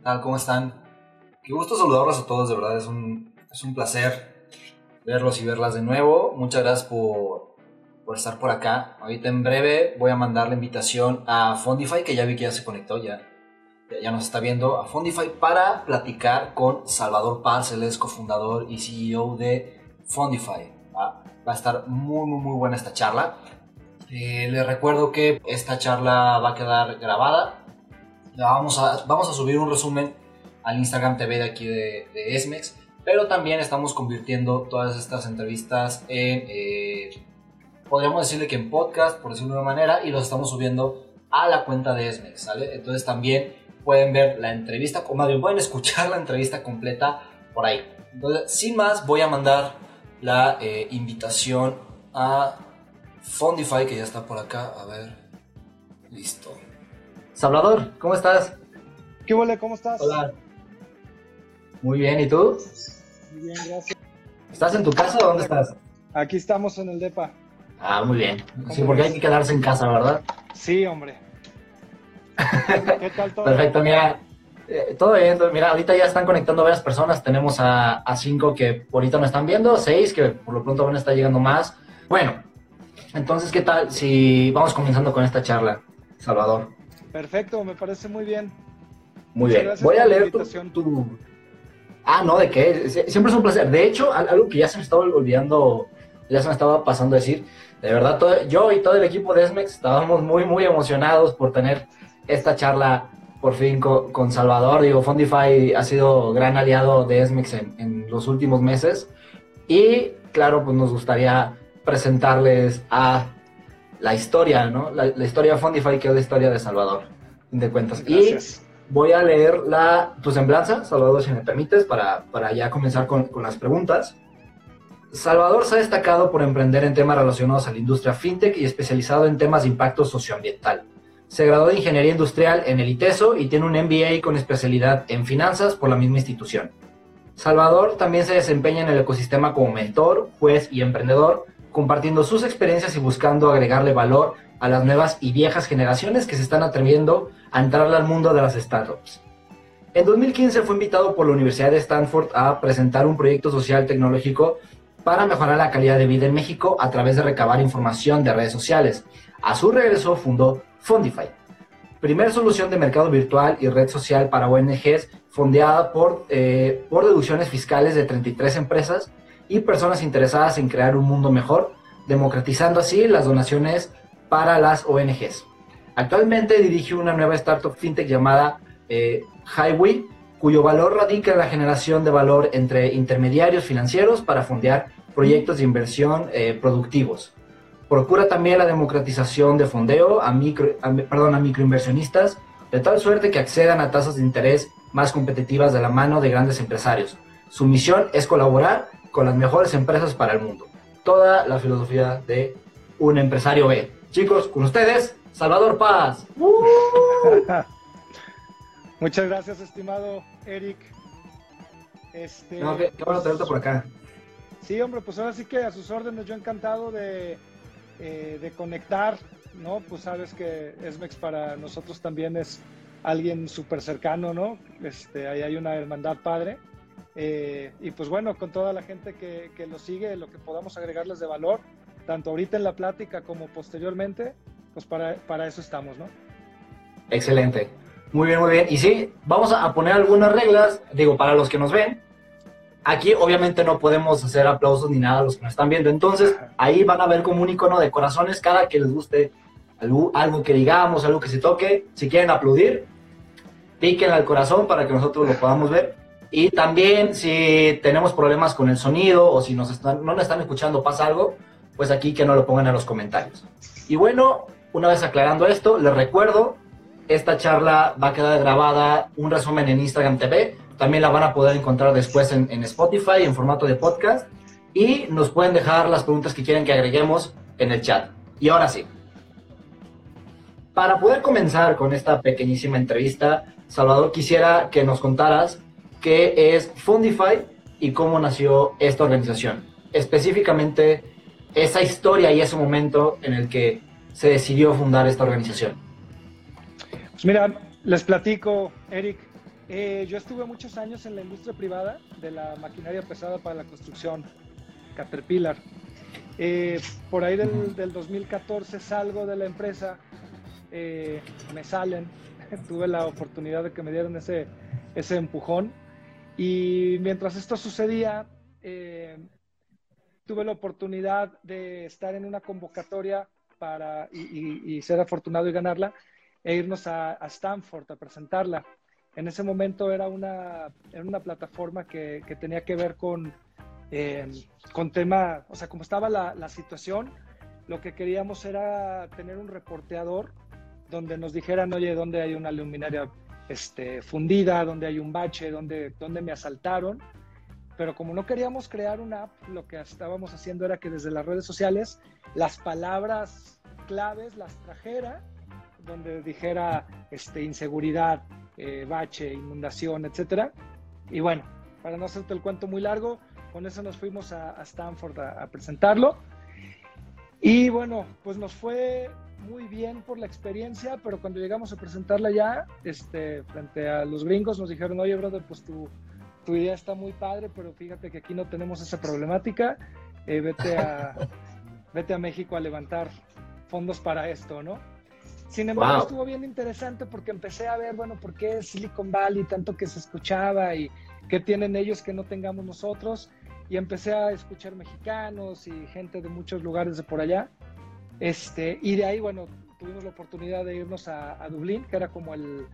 tal? ¿Cómo están? Qué gusto saludarlos a todos, de verdad, es un, es un placer verlos y verlas de nuevo. Muchas gracias por, por estar por acá. Ahorita en breve voy a mandar la invitación a Fondify, que ya vi que ya se conectó, ya, ya nos está viendo, a Fondify para platicar con Salvador Paz, el es cofundador y CEO de Fondify. Va, va a estar muy, muy, muy buena esta charla. Eh, les recuerdo que esta charla va a quedar grabada. Vamos a, vamos a subir un resumen al Instagram TV de aquí de, Esmex, pero también estamos convirtiendo todas estas entrevistas en, eh, podríamos decirle que en podcast, por decirlo de una manera, y los estamos subiendo a la cuenta de Esmex. Entonces también pueden ver la entrevista, o más bien pueden escuchar la entrevista completa por ahí. Entonces, sin más, voy a mandar la eh, invitación a Fondify, que ya está por acá. A ver, listo. Salvador, ¿cómo estás? ¿Qué huele? ¿Cómo estás? Hola. Muy bien, ¿y tú? Muy bien, gracias. ¿Estás en tu casa o dónde estás? Aquí estamos en el DEPA. Ah, muy bien. Sí, porque hay que quedarse en casa, ¿verdad? Sí, hombre. ¿Qué tal todo? Perfecto, mira. eh, todo bien, mira, ahorita ya están conectando varias personas. Tenemos a, a cinco que ahorita no están viendo, seis que por lo pronto van a estar llegando más. Bueno, entonces, ¿qué tal si vamos comenzando con esta charla, Salvador? Perfecto, me parece muy bien. Muy bien. Voy a leer tu, Ah, no, ¿de qué? Sie- Siempre es un placer. De hecho, al- algo que ya se me estaba olvidando, ya se me estaba pasando a decir, de verdad, todo- yo y todo el equipo de Esmex estábamos muy, muy emocionados por tener esta charla por fin co- con, Salvador. Digo, Fondify ha sido gran aliado de Esmex en, en los últimos meses. Y, claro, pues nos gustaría presentarles a la historia, ¿no? La, la historia de Fondify, que es la historia de Salvador, de cuentas. Y voy a leer la, tu semblanza, Salvador, si me permites, para, para ya comenzar con, con las preguntas. Salvador se ha destacado por emprender en temas relacionados a la industria fintech y especializado en temas de impacto socioambiental. Se graduó de Ingeniería Industrial en el ITESO y tiene un MBA con especialidad en finanzas por la misma institución. Salvador también se desempeña en el ecosistema como mentor, juez y emprendedor, compartiendo sus experiencias y buscando agregarle valor a las nuevas y viejas generaciones que se están atreviendo a entrar al mundo de las startups. En 2015 fue invitado por la Universidad de Stanford a presentar un proyecto social tecnológico para mejorar la calidad de vida en México a través de recabar información de redes sociales. A su regreso fundó Fondify, primer solución de mercado virtual y red social para ONGs fondeada por, eh, por deducciones fiscales de 33 empresas y personas interesadas en crear un mundo mejor, democratizando así las donaciones para las ONGs. Actualmente dirige una nueva startup fintech llamada eh, Highway, cuyo valor radica en la generación de valor entre intermediarios financieros para fondear proyectos de inversión eh, productivos. Procura también la democratización de fondeo a, micro, a, perdón, a microinversionistas, de tal suerte que accedan a tasas de interés más competitivas de la mano de grandes empresarios. Su misión es colaborar con las mejores empresas para el mundo. Toda la filosofía de un empresario B. Chicos, con ustedes, Salvador Paz. Muchas gracias, estimado Eric. Este, No, qué, qué bueno tenerte por acá. Sí, hombre, pues ahora sí que a sus órdenes, yo encantado de, eh, de conectar, ¿no? Pues sabes que Esmex para nosotros también es alguien súper cercano, ¿no? Este, ahí hay una hermandad padre. Eh, y pues bueno, con toda la gente que, que lo sigue, lo que podamos agregarles de valor, tanto ahorita en la plática como posteriormente, pues para, para eso estamos, ¿no? Excelente. Muy bien, muy bien. Y sí, vamos a poner algunas reglas, digo, para los que nos ven. Aquí obviamente no podemos hacer aplausos ni nada a los que nos están viendo. Entonces, ahí van a ver como un icono de corazones cada que les guste algo, algo que digamos, algo que se toque. Si quieren aplaudir, piquen al corazón para que nosotros lo podamos ver. Y también si tenemos problemas con el sonido o si nos están, no nos están escuchando, pasa algo, pues aquí que no lo pongan en los comentarios. Y bueno, una vez aclarando esto, les recuerdo, esta charla va a quedar grabada, un resumen en Instagram TV, también la van a poder encontrar después en, en Spotify en formato de podcast y nos pueden dejar las preguntas que quieren que agreguemos en el chat. Y ahora sí, para poder comenzar con esta pequeñísima entrevista, Salvador, quisiera que nos contaras qué es Fundify y cómo nació esta organización. Específicamente, esa historia y ese momento en el que se decidió fundar esta organización. Pues mira, les platico, Eric. Eh, yo estuve muchos años en la industria privada de la maquinaria pesada para la construcción, Caterpillar. Eh, por ahí del, del, 2014 salgo de la empresa, eh, me salen, tuve la oportunidad de que me dieran ese, ese empujón y mientras esto sucedía, tuve la oportunidad de estar en una convocatoria para, y, ser afortunado y ganarla, e irnos a, a Stanford a presentarla. En ese momento era una, era una plataforma que, que, tenía que ver con, eh, con tema, o sea, como estaba la, la, situación, lo que queríamos era tener un reporteador donde nos dijeran, oye, ¿dónde hay una luminaria este, fundida? ¿Dónde hay un bache? ¿Dónde, ¿Dónde me asaltaron? Pero como no queríamos crear una app, lo que estábamos haciendo era que desde las redes sociales las palabras claves las trajera, donde dijera este, inseguridad, eh, bache, inundación, etcétera. Y bueno, para no hacerte el cuento muy largo, con eso nos fuimos a, Stanford a, presentarlo. Y bueno, pues nos fue muy bien por la experiencia, pero cuando llegamos a presentarla ya, este, frente a los gringos, nos dijeron, oye, brother, pues tu, tu idea está muy padre, pero fíjate que aquí no tenemos esa problemática. Eh, vete, a, vete a México a levantar fondos para esto, ¿no? Sin embargo, estuvo bien interesante porque empecé a ver, bueno, por qué Silicon Valley tanto que se escuchaba y qué tienen ellos que no tengamos nosotros. Y empecé a escuchar mexicanos y gente de muchos lugares de por allá. Este, y de ahí, bueno, tuvimos la oportunidad de irnos a, Dublín, que era como el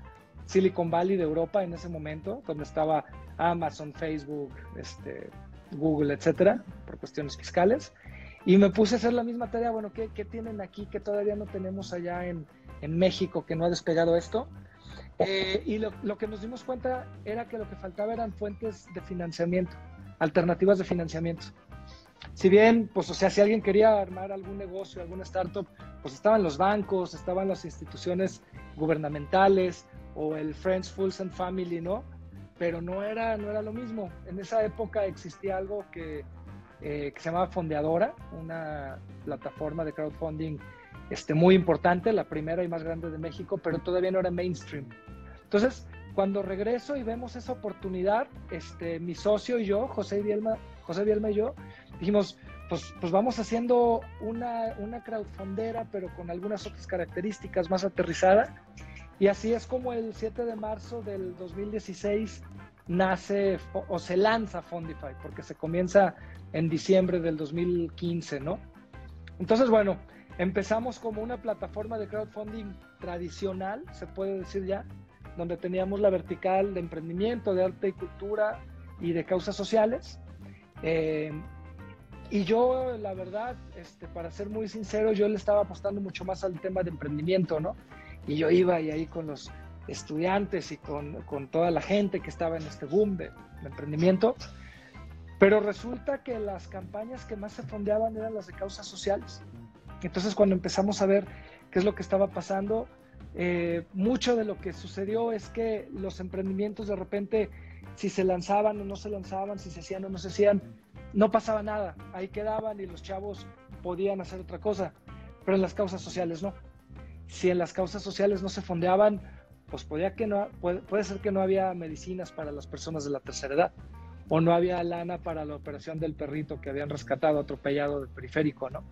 Silicon Valley de Europa en ese momento, donde estaba Amazon, Facebook, este, Google, etcétera, por cuestiones fiscales. Y me puse a hacer la misma tarea, bueno, ¿qué, qué tienen aquí que todavía no tenemos allá en, en México que no ha despegado esto. Eh, y lo, lo, que nos dimos cuenta era que lo que faltaba eran fuentes de financiamiento, alternativas de financiamiento. Si bien, pues, o sea, si alguien quería armar algún negocio, alguna startup, pues estaban los bancos, estaban las instituciones gubernamentales o el Friends, Fools and Family, ¿no? Pero no era, no era lo mismo. En esa época existía algo que, eh, que se llamaba Fondeadora, una plataforma de crowdfunding este, muy importante, la primera y más grande de México, pero todavía no era mainstream. Entonces, cuando regreso y vemos esa oportunidad, este, mi socio y yo, José Bielma, José Bielma y yo, dijimos, pues, pues vamos haciendo una, una crowdfundera, pero con algunas otras características más aterrizada. Y así es como el 7 de marzo del 2016 nace o se lanza Fundify, porque se comienza en diciembre del 2015, ¿no? Entonces, bueno, Empezamos como una plataforma de crowdfunding tradicional, se puede decir ya, donde teníamos la vertical de emprendimiento, de arte y cultura y de causas sociales. Eh, y yo, la verdad, este, para ser muy sincero, yo le estaba apostando mucho más al tema de emprendimiento, ¿no? Y yo iba y ahí con los estudiantes y con, con toda la gente que estaba en este boom de, de, emprendimiento. Pero resulta que las campañas que más se fondeaban eran las de causas sociales. Entonces cuando empezamos a ver qué es lo que estaba pasando, eh, mucho de lo que sucedió es que los emprendimientos de repente, si se lanzaban o no se lanzaban, si se hacían o no se hacían, no pasaba nada, ahí quedaban y los chavos podían hacer otra cosa, pero en las causas sociales no. Si en las causas sociales no se fondeaban, pues podía que no, puede, puede ser que no había medicinas para las personas de la tercera edad o no había lana para la operación del perrito que habían rescatado atropellado del periférico, ¿no?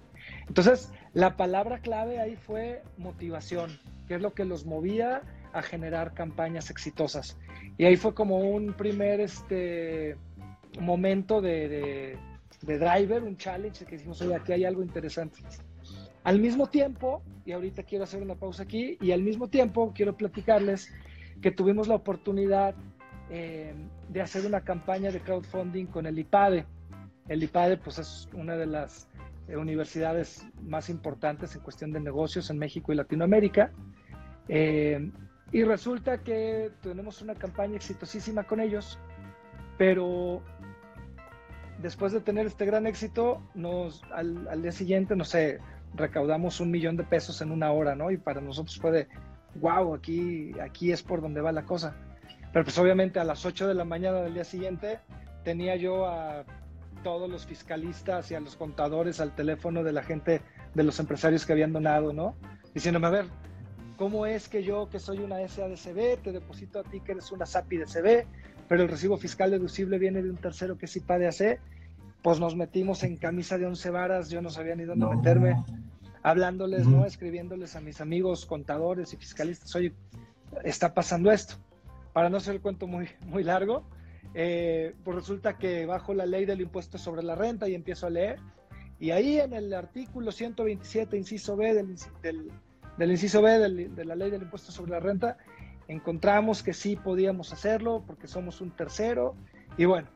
Entonces, la palabra clave ahí fue motivación, que es lo que los movía a generar campañas exitosas. Y ahí fue como un primer este, momento de, driver, un challenge, que dijimos, oye, aquí hay algo interesante. Al mismo tiempo, y ahorita quiero hacer una pausa aquí, y al mismo tiempo quiero platicarles que tuvimos la oportunidad eh, de hacer una campaña de crowdfunding con el IPADE. El IPADE pues es una de las eh, universidades más importantes en cuestión de negocios en México y Latinoamérica. Eh, y resulta que tenemos una campaña exitosísima con ellos, pero después de tener este gran éxito, nos, al, al, día siguiente, no sé, recaudamos un millón de pesos en una hora, ¿no? Y para nosotros fue de, wow, aquí, aquí es por donde va la cosa. Pero pues obviamente a las 8 de la mañana del día siguiente tenía yo a todos los fiscalistas y a los contadores al teléfono de la gente, de los empresarios que habían donado, ¿no? Diciéndome, a ver, ¿Cómo es que yo, que soy una SADCB, te deposito a ti que eres una SAPI DCB, pero el recibo fiscal deducible viene de un tercero que es IPADAC? Pues nos metimos en camisa de once varas, yo no sabía ni dónde meterme, hablándoles, ¿no? Escribiéndoles a mis amigos contadores y fiscalistas, oye, está pasando esto. Para no hacer el cuento muy, muy largo, eh, pues resulta que bajo la ley del impuesto sobre la renta y empiezo a leer, y ahí en el artículo 127, inciso B del, del, inciso B de la ley del impuesto sobre la renta, encontramos que sí podíamos hacerlo porque somos un tercero, y bueno,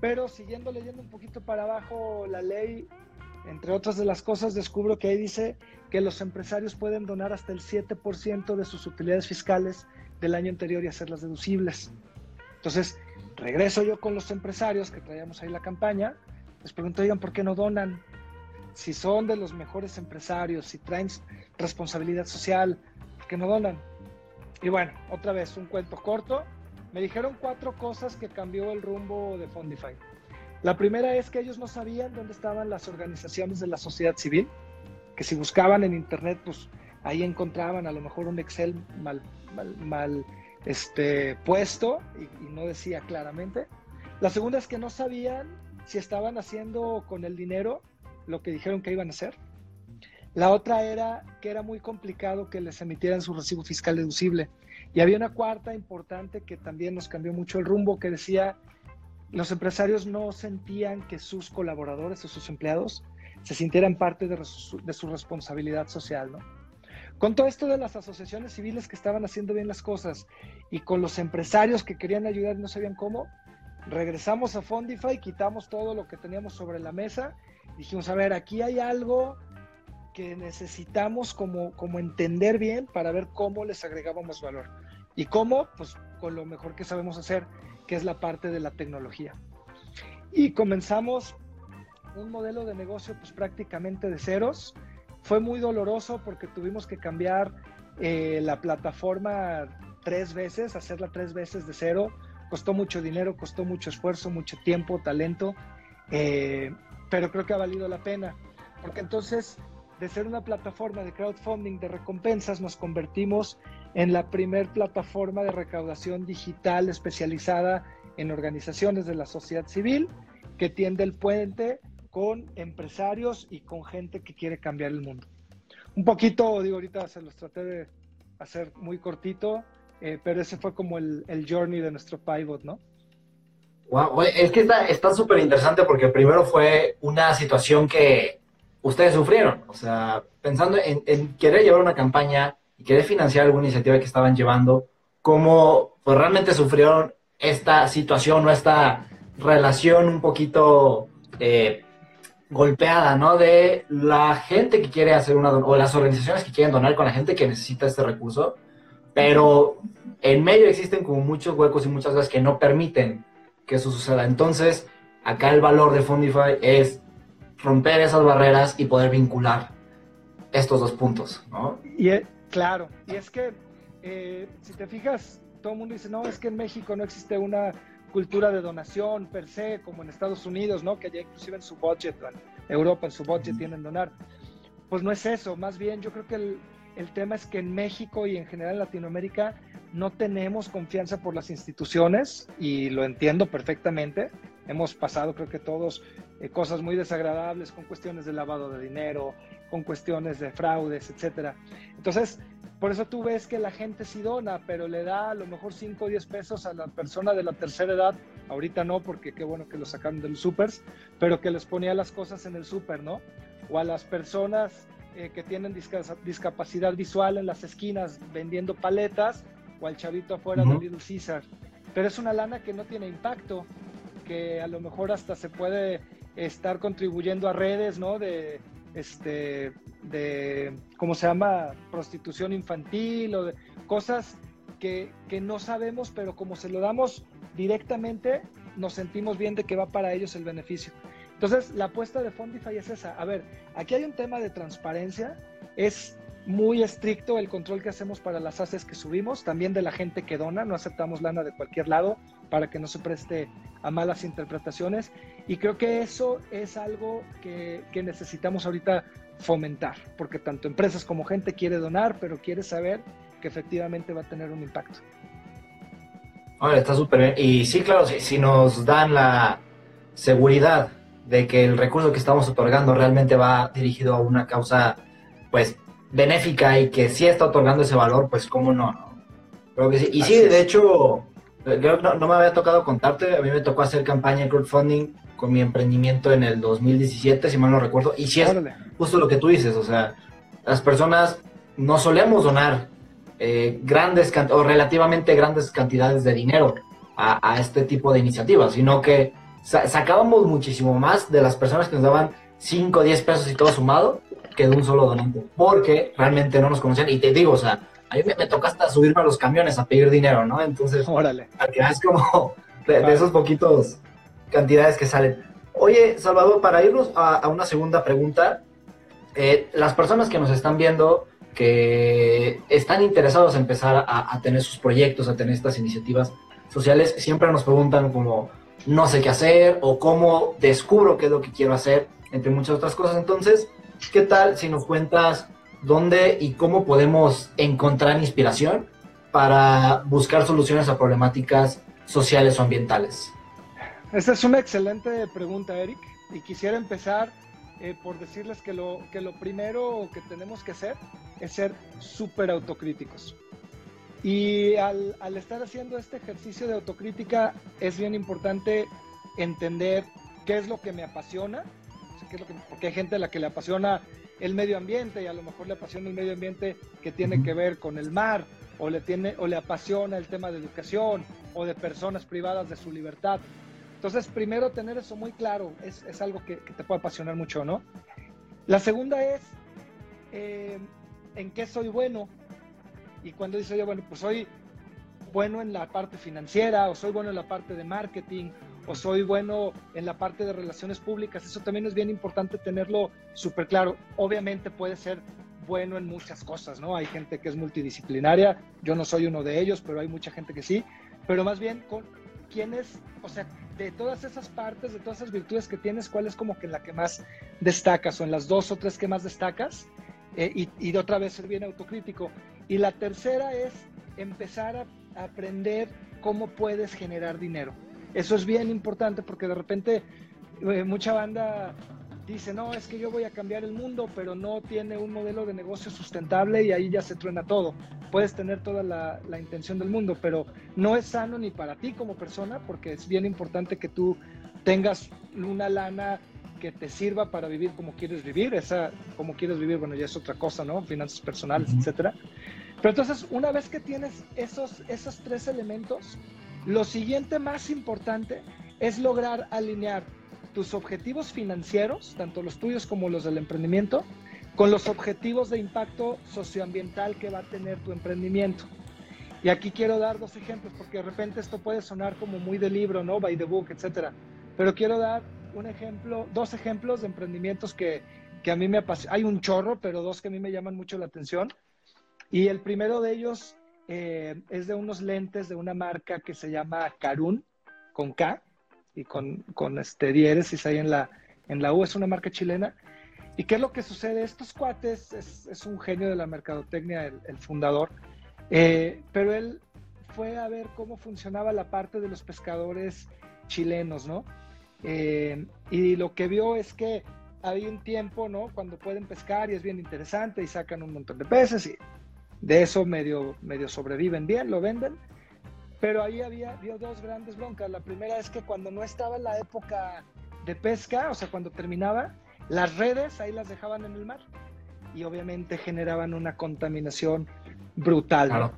pero siguiendo leyendo un poquito para abajo la ley, entre otras de las cosas, descubro que ahí dice que los empresarios pueden donar hasta el 7% de sus utilidades fiscales del año anterior y hacerlas deducibles. Entonces, regreso yo con los empresarios que traíamos ahí la campaña, les pregunto, oigan, ¿por qué no donan? Si son de los mejores empresarios, si traen responsabilidad social, ¿por qué no donan? Y bueno, otra vez, un cuento corto. Me dijeron cuatro cosas que cambió el rumbo de Fundify. La primera es que ellos no sabían dónde estaban las organizaciones de la sociedad civil, que si buscaban en internet, pues ahí encontraban a lo mejor un Excel mal, mal, este, puesto y, no decía claramente. La segunda es que no sabían si estaban haciendo con el dinero lo que dijeron que iban a hacer. La otra era que era muy complicado que les emitieran su recibo fiscal deducible. Y había una cuarta importante que también nos cambió mucho el rumbo, que decía los empresarios no sentían que sus colaboradores o sus empleados se sintieran parte de, su responsabilidad social, ¿no? Con todo esto de las asociaciones civiles que estaban haciendo bien las cosas y con los empresarios que querían ayudar y no sabían cómo, regresamos a Fondify, quitamos todo lo que teníamos sobre la mesa, dijimos, a ver, aquí hay algo que necesitamos como, como entender bien para ver cómo les agregábamos valor. ¿Y cómo? Pues con lo mejor que sabemos hacer, que es la parte de la tecnología. Y comenzamos un modelo de negocio pues prácticamente de ceros. Fue muy doloroso porque tuvimos que cambiar eh, la plataforma tres veces, hacerla tres veces de cero. Costó mucho dinero, costó mucho esfuerzo, mucho tiempo, talento, eh, pero creo que ha valido la pena. Porque entonces, de ser una plataforma de crowdfunding de recompensas, nos convertimos en la primer plataforma de recaudación digital especializada en organizaciones de la sociedad civil que tiende el puente con empresarios y con gente que quiere cambiar el mundo. Un poquito, digo, ahorita se los traté de hacer muy cortito, eh, pero ese fue como el, el, journey de nuestro pivot, ¿no? Wow, es que está súper interesante porque primero fue una situación que ustedes sufrieron, o sea, pensando en, querer llevar una campaña y querer financiar alguna iniciativa que estaban llevando, cómo pues, realmente sufrieron esta situación o esta relación un poquito eh, golpeada, ¿no? De la gente que quiere hacer una o las organizaciones que quieren donar con la gente que necesita este recurso, pero en medio existen como muchos huecos y muchas cosas que no permiten que eso suceda. Entonces, acá el valor de Fundify es romper esas barreras y poder vincular estos dos puntos, ¿no? Y, Claro, y es que eh, si te fijas, todo el mundo dice, no, es que en México no existe una cultura de donación per se, como en Estados Unidos, ¿no? Que ya inclusive en su budget, en Europa en su budget tienen donar. Pues no es eso, más bien yo creo que el, el tema es que en México y en general en Latinoamérica no tenemos confianza por las instituciones y lo entiendo perfectamente. Hemos pasado, creo que todos, eh, cosas muy desagradables con cuestiones de lavado de dinero, con cuestiones de fraudes, etcétera. Entonces, por eso tú ves que la gente sí dona, pero le da a lo mejor 5 o 10 pesos a la persona de la tercera edad, ahorita no, porque qué bueno que lo sacaron de los supers, pero que les ponía las cosas en el súper, ¿no? O a las personas eh, que tienen discapacidad visual en las esquinas vendiendo paletas, o al chavito afuera de Little Caesar. Pero es una lana que no tiene impacto, que a lo mejor hasta se puede estar contribuyendo a redes, ¿no? De, este, de, ¿cómo se llama? Prostitución infantil o de cosas que, que, no sabemos, pero como se lo damos directamente, nos sentimos bien de que va para ellos el beneficio. Entonces, la apuesta de Fondify es esa. A ver, aquí hay un tema de transparencia. Es muy estricto el control que hacemos para las haces que subimos, también de la gente que dona, no aceptamos lana de cualquier lado para que no se preste a malas interpretaciones. Y creo que eso es algo que, necesitamos ahorita fomentar, porque tanto empresas como gente quiere donar, pero quiere saber que efectivamente va a tener un impacto. Ahora está súper bien. Y sí, claro, si nos dan la seguridad de que el recurso que estamos otorgando realmente va dirigido a una causa, pues, benéfica y que sí está otorgando ese valor, pues, ¿cómo no? Creo que sí. Y sí, de hecho, no, no, me había tocado contarte, a mí me tocó hacer campaña de crowdfunding con mi emprendimiento en el 2017, si mal no recuerdo, y sí es justo lo que tú dices, o sea, las personas no solemos donar eh, grandes o relativamente grandes cantidades de dinero a, a, este tipo de iniciativas, sino que sacábamos muchísimo más de las personas que nos daban 5 o 10 pesos y todo sumado que de un solo donante, porque realmente no nos conocían. Y te digo, o sea, a mí me, me toca hasta subirme a los camiones a pedir dinero, ¿no? Entonces, Órale. es como de, esos poquitos cantidades que salen. Oye, Salvador, para irnos a, una segunda pregunta, eh, las personas que nos están viendo, que están interesados en empezar a, a tener sus proyectos, a tener estas iniciativas sociales, siempre nos preguntan como, no sé qué hacer o cómo descubro qué es lo que quiero hacer, entre muchas otras cosas. Entonces, ¿qué tal si nos cuentas dónde y cómo podemos encontrar inspiración para buscar soluciones a problemáticas sociales o ambientales? Esta es una excelente pregunta, Eric, y quisiera empezar eh, por decirles que lo, que lo primero que tenemos que hacer es ser súper autocríticos. Y al, al, estar haciendo este ejercicio de autocrítica es bien importante entender qué es lo que me apasiona, qué es lo que, porque hay gente a la que le apasiona el medio ambiente y a lo mejor le apasiona el medio ambiente que tiene que ver con el mar o le, tiene, o le apasiona el tema de educación o de personas privadas de su libertad. Entonces, primero tener eso muy claro es, es algo que, que, te puede apasionar mucho, ¿no? La segunda es eh, en qué soy bueno y cuando dice yo, bueno, pues soy bueno en la parte financiera, o soy bueno en la parte de marketing, o soy bueno en la parte de relaciones públicas, eso también es bien importante tenerlo súper claro. Obviamente puede ser bueno en muchas cosas, ¿no? Hay gente que es multidisciplinaria, yo no soy uno de ellos, pero hay mucha gente que sí, pero más bien con quiénes, o sea, de todas esas partes, de todas esas virtudes que tienes, cuál es como que la que más destacas, o en las dos o tres que más destacas, eh, y, y, de otra vez ser bien autocrítico. Y la tercera es empezar a aprender cómo puedes generar dinero. Eso es bien importante porque de repente eh, mucha banda dice, no, es que yo voy a cambiar el mundo, pero no tiene un modelo de negocio sustentable y ahí ya se truena todo. Puedes tener toda la, la, intención del mundo, pero no es sano ni para ti como persona porque es bien importante que tú tengas una lana que te sirva para vivir como quieres vivir. Esa, como quieres vivir, bueno, ya es otra cosa, ¿no? Finanzas personales, uh -huh. etcétera. Pero entonces, una vez que tienes esos, esos tres elementos, lo siguiente más importante es lograr alinear tus objetivos financieros, tanto los tuyos como los del emprendimiento, con los objetivos de impacto socioambiental que va a tener tu emprendimiento. Y aquí quiero dar dos ejemplos, porque de repente esto puede sonar como muy de libro, ¿no? By the book, etcétera. Pero quiero dar un ejemplo, dos ejemplos de emprendimientos que, que a mí me apasionan. Hay un chorro, pero dos que a mí me llaman mucho la atención. Y el primero de ellos eh, es de unos lentes de una marca que se llama Carun, con K y con, con este diéresis ahí en la, en la U. Es una marca chilena. ¿Y qué es lo que sucede? Estos cuates, es, un genio de la mercadotecnia, el, el fundador, eh, pero él fue a ver cómo funcionaba la parte de los pescadores chilenos, ¿no? Eh, y lo que vio es que hay un tiempo, ¿no? Cuando pueden pescar y es bien interesante y sacan un montón de peces y de eso medio, medio sobreviven bien, lo venden. Pero ahí había vio dos grandes broncas. La primera es que cuando no estaba la época de pesca, o sea, cuando terminaba, las redes ahí las dejaban en el mar y obviamente generaban una contaminación brutal. Claro.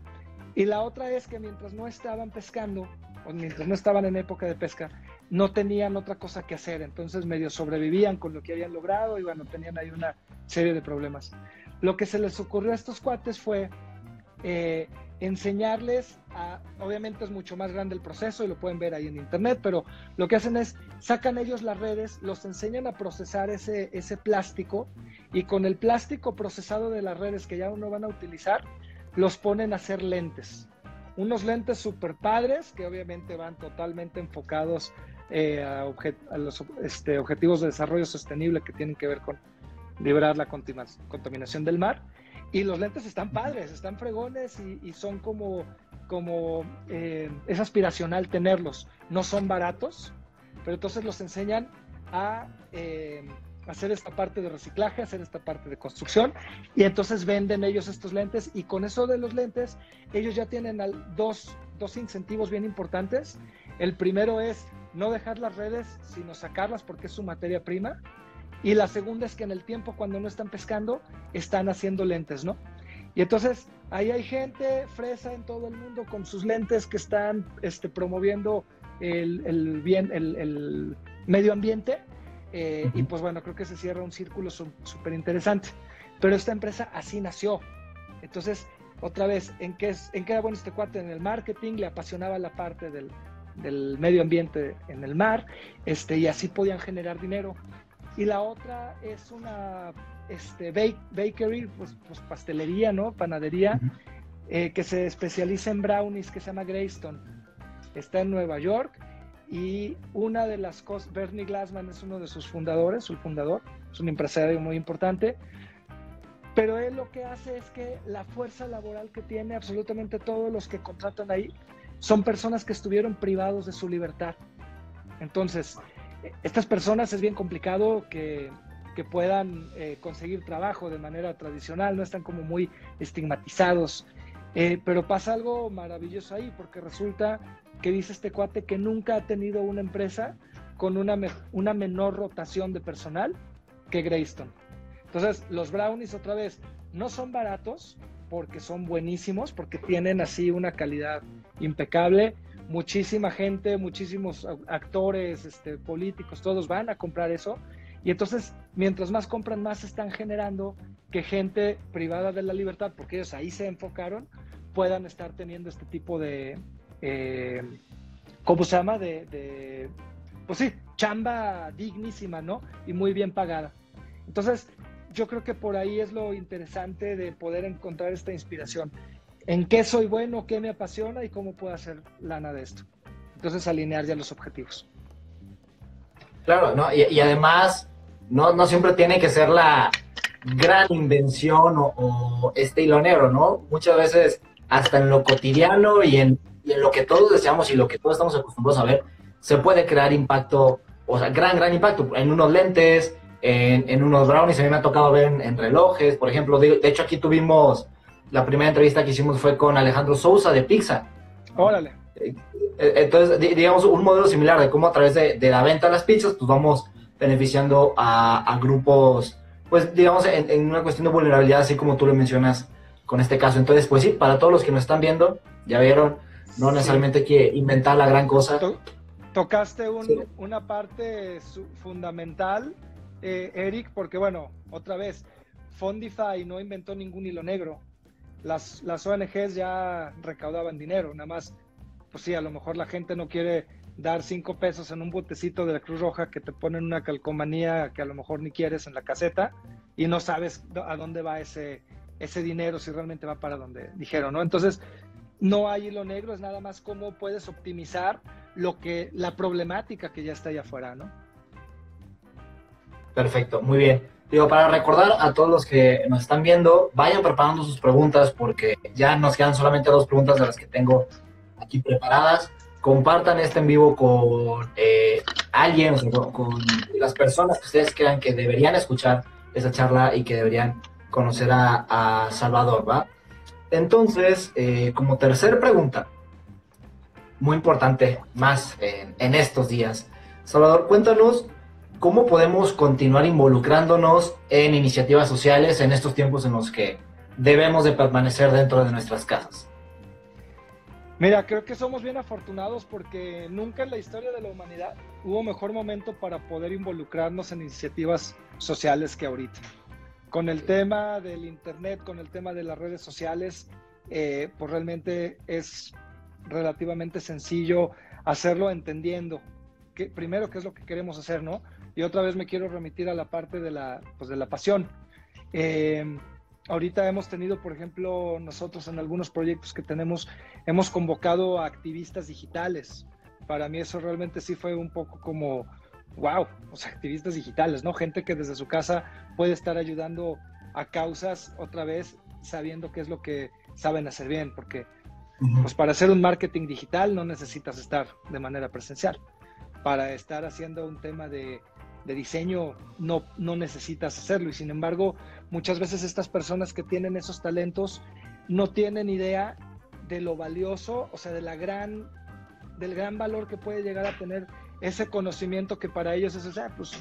Y la otra es que mientras no estaban pescando, o mientras no estaban en época de pesca, no tenían otra cosa que hacer, entonces medio sobrevivían con lo que habían logrado y bueno, tenían ahí una serie de problemas. Lo que se les ocurrió a estos cuates fue eh, enseñarles a, obviamente es mucho más grande el proceso y lo pueden ver ahí en internet, pero lo que hacen es, sacan ellos las redes, los enseñan a procesar ese, ese plástico y con el plástico procesado de las redes que ya no van a utilizar, los ponen a hacer lentes. Unos lentes super padres que obviamente van totalmente enfocados eh, a, objet a, los este, objetivos de desarrollo sostenible que tienen que ver con, liberar la contaminación del mar. Y los lentes están padres, están fregones y, son como, como eh, es aspiracional tenerlos. No son baratos, pero entonces los enseñan a eh, hacer esta parte de reciclaje, hacer esta parte de construcción y entonces venden ellos estos lentes y con eso de los lentes ellos ya tienen dos, dos incentivos bien importantes. El primero es no dejar las redes, sino sacarlas porque es su materia prima. Y la segunda es que en el tiempo cuando no están pescando, están haciendo lentes, ¿no? Y entonces ahí hay gente fresa en todo el mundo con sus lentes que están este, promoviendo el, bien, el, medio ambiente. Eh, y pues bueno, creo que se cierra un círculo súper interesante. Pero esta empresa así nació. Entonces, otra vez, ¿en qué, es, ¿en qué era bueno este cuate? En el marketing, le apasionaba la parte del, del medio ambiente en el mar, este, y así podían generar dinero. Y la otra es una este, bakery, pues, pues, pastelería, ¿no? Panadería, eh, que se especializa en brownies, que se llama Greystone. Está en Nueva York y una de las cosas, Bernie Glassman es uno de sus fundadores, su fundador, es un empresario muy importante, pero él lo que hace es que la fuerza laboral que tiene absolutamente todos los que contratan ahí son personas que estuvieron privados de su libertad. Entonces, estas personas es bien complicado que, puedan eh, conseguir trabajo de manera tradicional, no están como muy estigmatizados. Eh, pero pasa algo maravilloso ahí, porque resulta que dice este cuate que nunca ha tenido una empresa con una, una menor rotación de personal que Greystone. Entonces, los brownies otra vez no son baratos porque son buenísimos, porque tienen así una calidad impecable muchísima gente, muchísimos actores, este, políticos, todos van a comprar eso. Y entonces, mientras más compran, más están generando que gente privada de la libertad, porque ellos ahí se enfocaron, puedan estar teniendo este tipo de, eh, ¿cómo se llama? De, de, pues sí, chamba dignísima, ¿no? Y muy bien pagada. Entonces, yo creo que por ahí es lo interesante de poder encontrar esta inspiración en qué soy bueno, qué me apasiona y cómo puedo hacer lana de esto. Entonces alinear ya los objetivos. Claro, ¿no? Y, además, no, no, siempre tiene que ser la gran invención o, este hilo negro, ¿no? Muchas veces, hasta en lo cotidiano y en, lo que todos deseamos y lo que todos estamos acostumbrados a ver, se puede crear impacto, o sea, gran, gran impacto en unos lentes, en, unos brownies, a mí me ha tocado ver en, relojes, por ejemplo, de hecho aquí tuvimos la primera entrevista que hicimos fue con Alejandro Sousa de Pizza. Órale. Eh, entonces, digamos, un modelo similar de cómo a través de, la venta de las pizzas, pues vamos beneficiando a, grupos, pues digamos, en, una cuestión de vulnerabilidad, así como tú lo mencionas con este caso. Entonces, pues sí, para todos los que nos están viendo, ya vieron, no necesariamente hay que inventar la gran cosa. Tocaste una parte fundamental, eh, Eric, porque bueno, otra vez, Fondify no inventó ningún hilo negro las, las ONGs ya recaudaban dinero, nada más, pues sí, a lo mejor la gente no quiere dar cinco pesos en un botecito de la Cruz Roja que te ponen una calcomanía que a lo mejor ni quieres en la caseta y no sabes a dónde va ese, ese dinero, si realmente va para donde dijeron, ¿no? Entonces, no hay hilo negro, es nada más cómo puedes optimizar lo que, la problemática que ya está allá afuera, ¿no? Perfecto, muy bien. Digo, para recordar a todos los que nos están viendo, vayan preparando sus preguntas porque ya nos quedan solamente dos preguntas de las que tengo aquí preparadas. Compartan este en vivo con eh, alguien, con, las personas que ustedes crean que deberían escuchar esa charla y que deberían conocer a, Salvador, ¿va? Entonces, eh, como tercera pregunta, muy importante, más en estos días, Salvador, cuéntanos ¿cómo podemos continuar involucrándonos en iniciativas sociales en estos tiempos en los que debemos de permanecer dentro de nuestras casas? Mira, creo que somos bien afortunados porque nunca en la historia de la humanidad hubo mejor momento para poder involucrarnos en iniciativas sociales que ahorita. Con el tema del Internet, con el tema de las redes sociales, eh, pues realmente es relativamente sencillo hacerlo entendiendo que, primero qué es lo que queremos hacer, ¿no? Y otra vez me quiero remitir a la parte de la, pues de la pasión. Eh, ahorita hemos tenido, por ejemplo, nosotros en algunos proyectos que tenemos, hemos convocado a activistas digitales. Para mí eso realmente sí fue un poco como, wow, sea, activistas digitales, ¿no? Gente que desde su casa puede estar ayudando a causas otra vez sabiendo qué es lo que saben hacer bien, porque pues para hacer un marketing digital no necesitas estar de manera presencial. Para estar haciendo un tema de, de diseño no, no necesitas hacerlo. Y sin embargo, muchas veces estas personas que tienen esos talentos no tienen idea de lo valioso, o sea, de la gran, del gran valor que puede llegar a tener ese conocimiento que para ellos es, o sea, pues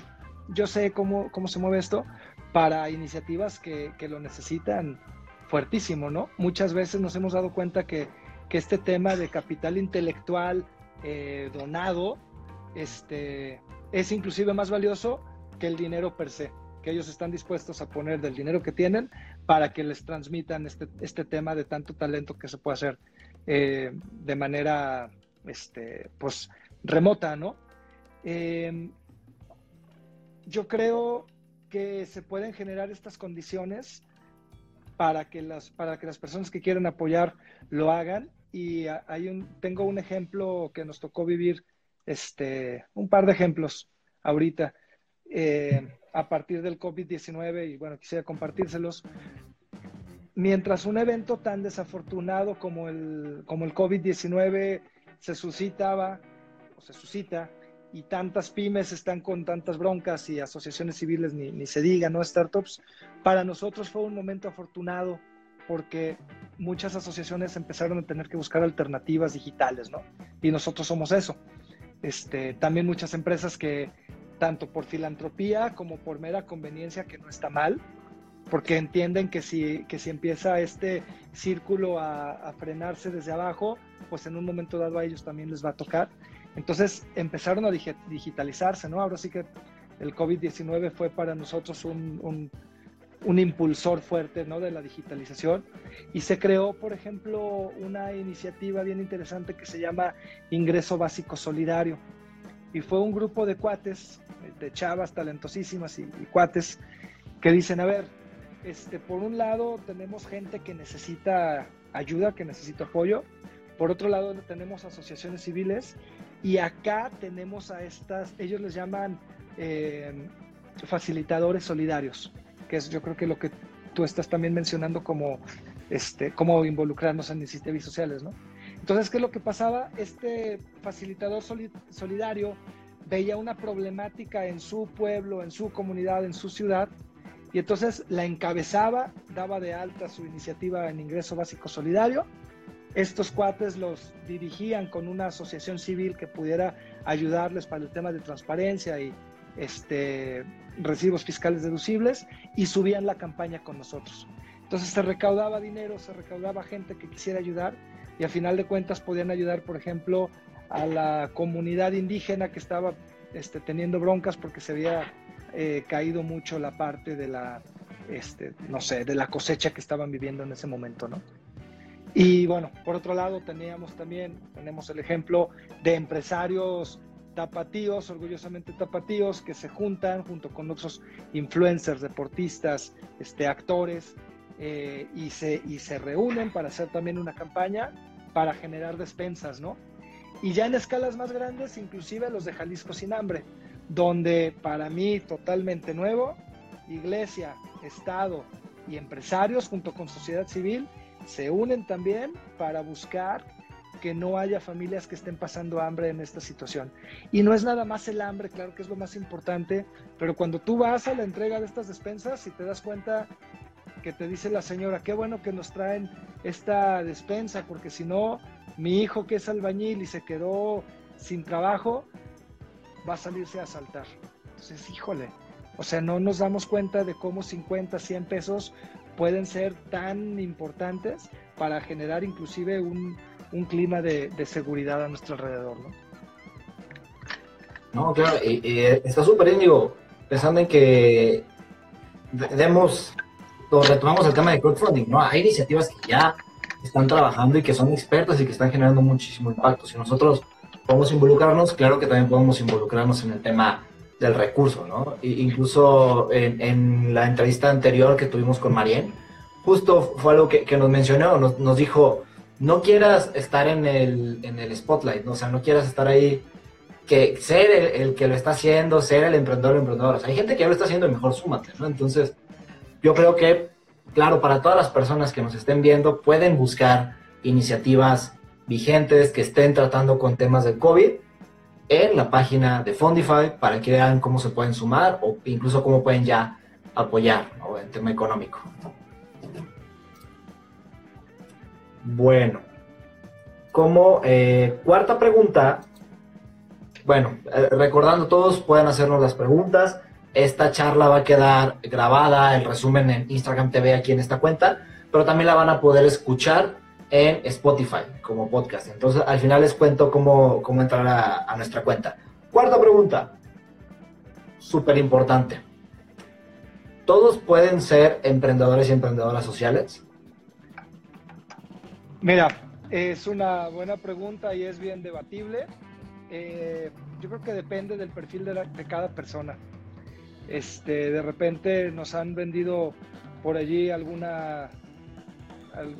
yo sé cómo, cómo se mueve esto, para iniciativas que, que lo necesitan fuertísimo, ¿no? Muchas veces nos hemos dado cuenta que, que este tema de capital intelectual eh, donado este, es inclusive más valioso que el dinero per se, que ellos están dispuestos a poner del dinero que tienen para que les transmitan este, este tema de tanto talento que se puede hacer eh, de manera este, pues, remota, ¿no? Em, yo creo que se pueden generar estas condiciones para que las, para que las personas que quieren apoyar lo hagan. Y hay un, tengo un ejemplo que nos tocó vivir, este, un par de ejemplos ahorita, eh, a partir del COVID-19, y bueno, quisiera compartírselos. Mientras un evento tan desafortunado como el, como el COVID-19 se suscitaba, o se suscita, y tantas pymes están con tantas broncas y asociaciones civiles ni, ni, se diga, ¿no? Startups, para nosotros fue un momento afortunado porque muchas asociaciones empezaron a tener que buscar alternativas digitales, ¿no? Y nosotros somos eso. Este, también muchas empresas que, tanto por filantropía como por mera conveniencia, que no está mal, porque entienden que si, que si empieza este círculo a, a frenarse desde abajo, pues en un momento dado a ellos también les va a tocar entonces empezaron a digitalizarse, ¿no? Ahora sí que el COVID-19 fue para nosotros un, un, impulsor fuerte, ¿no? De la digitalización. Y se creó, por ejemplo, una iniciativa bien interesante que se llama Ingreso Básico Solidario. Y fue un grupo de cuates, de chavas talentosísimas y, cuates, que dicen, a ver, este, por un lado tenemos gente que necesita ayuda, que necesita apoyo. Por otro lado tenemos asociaciones civiles y acá tenemos a estas, ellos les llaman eh, facilitadores solidarios, que es yo creo que lo que tú estás también mencionando como, este, cómo involucrarnos en iniciativas sociales, ¿no? Entonces, ¿qué es lo que pasaba? Este facilitador solidario veía una problemática en su pueblo, en su comunidad, en su ciudad, y entonces la encabezaba, daba de alta su iniciativa en ingreso básico solidario, estos cuates los dirigían con una asociación civil que pudiera ayudarles para el tema de transparencia y este, recibos fiscales deducibles y subían la campaña con nosotros. Entonces se recaudaba dinero, se recaudaba gente que quisiera ayudar y a final de cuentas podían ayudar, por ejemplo, a la comunidad indígena que estaba este, teniendo broncas porque se había eh, caído mucho la parte de la, este, no sé, de la cosecha que estaban viviendo en ese momento, ¿no? Y bueno, por otro lado teníamos también, tenemos el ejemplo de empresarios tapatíos, orgullosamente tapatíos, que se juntan junto con otros influencers, deportistas, este, actores, eh, y, se, y se reúnen para hacer también una campaña para generar despensas, ¿no? Y ya en escalas más grandes, inclusive los de Jalisco Sin Hambre, donde para mí totalmente nuevo, iglesia, Estado y empresarios junto con sociedad civil se unen también para buscar que no haya familias que estén pasando hambre en esta situación. Y no es nada más el hambre, claro que es lo más importante, pero cuando tú vas a la entrega de estas despensas y te das cuenta que te dice la señora, qué bueno que nos traen esta despensa, porque si no, mi hijo que es albañil y se quedó sin trabajo, va a salirse a asaltar. Entonces, híjole, o sea, no nos damos cuenta de cómo 50, 100 pesos pueden ser tan importantes para generar inclusive un, un clima de, de, seguridad a nuestro alrededor, ¿no? No, claro, y, y está súper bien, digo, pensando en que demos, retomamos el tema de crowdfunding, ¿no? Hay iniciativas que ya están trabajando y que son expertas y que están generando muchísimo impacto. Si nosotros podemos involucrarnos, claro que también podemos involucrarnos en el tema del recurso, ¿no? E incluso en, en, la entrevista anterior que tuvimos con Marien, justo fue algo que, que nos mencionó, nos, nos, dijo, no quieras estar en el, en el spotlight, ¿no? o sea, no quieras estar ahí que ser el, que lo está haciendo, ser el emprendedor o emprendedora. hay gente que ya lo está haciendo mejor súmate, ¿no? Entonces, yo creo que, claro, para todas las personas que nos estén viendo, pueden buscar iniciativas vigentes que estén tratando con temas del COVID en la página de Fundify para que vean cómo se pueden sumar o incluso cómo pueden ya apoyar en tema económico. Bueno, como eh, cuarta pregunta, bueno, eh, recordando todos, pueden hacernos las preguntas. Esta charla va a quedar grabada, el resumen en Instagram TV aquí en esta cuenta, pero también la van a poder escuchar en Spotify como podcast. Entonces, al final les cuento cómo, cómo entrar a, a nuestra cuenta. Cuarta pregunta, súper importante. ¿Todos pueden ser emprendedores y emprendedoras sociales? Mira, es una buena pregunta y es bien debatible. Eh, yo creo que depende del perfil de, cada persona. Este, de repente nos han vendido por allí alguna,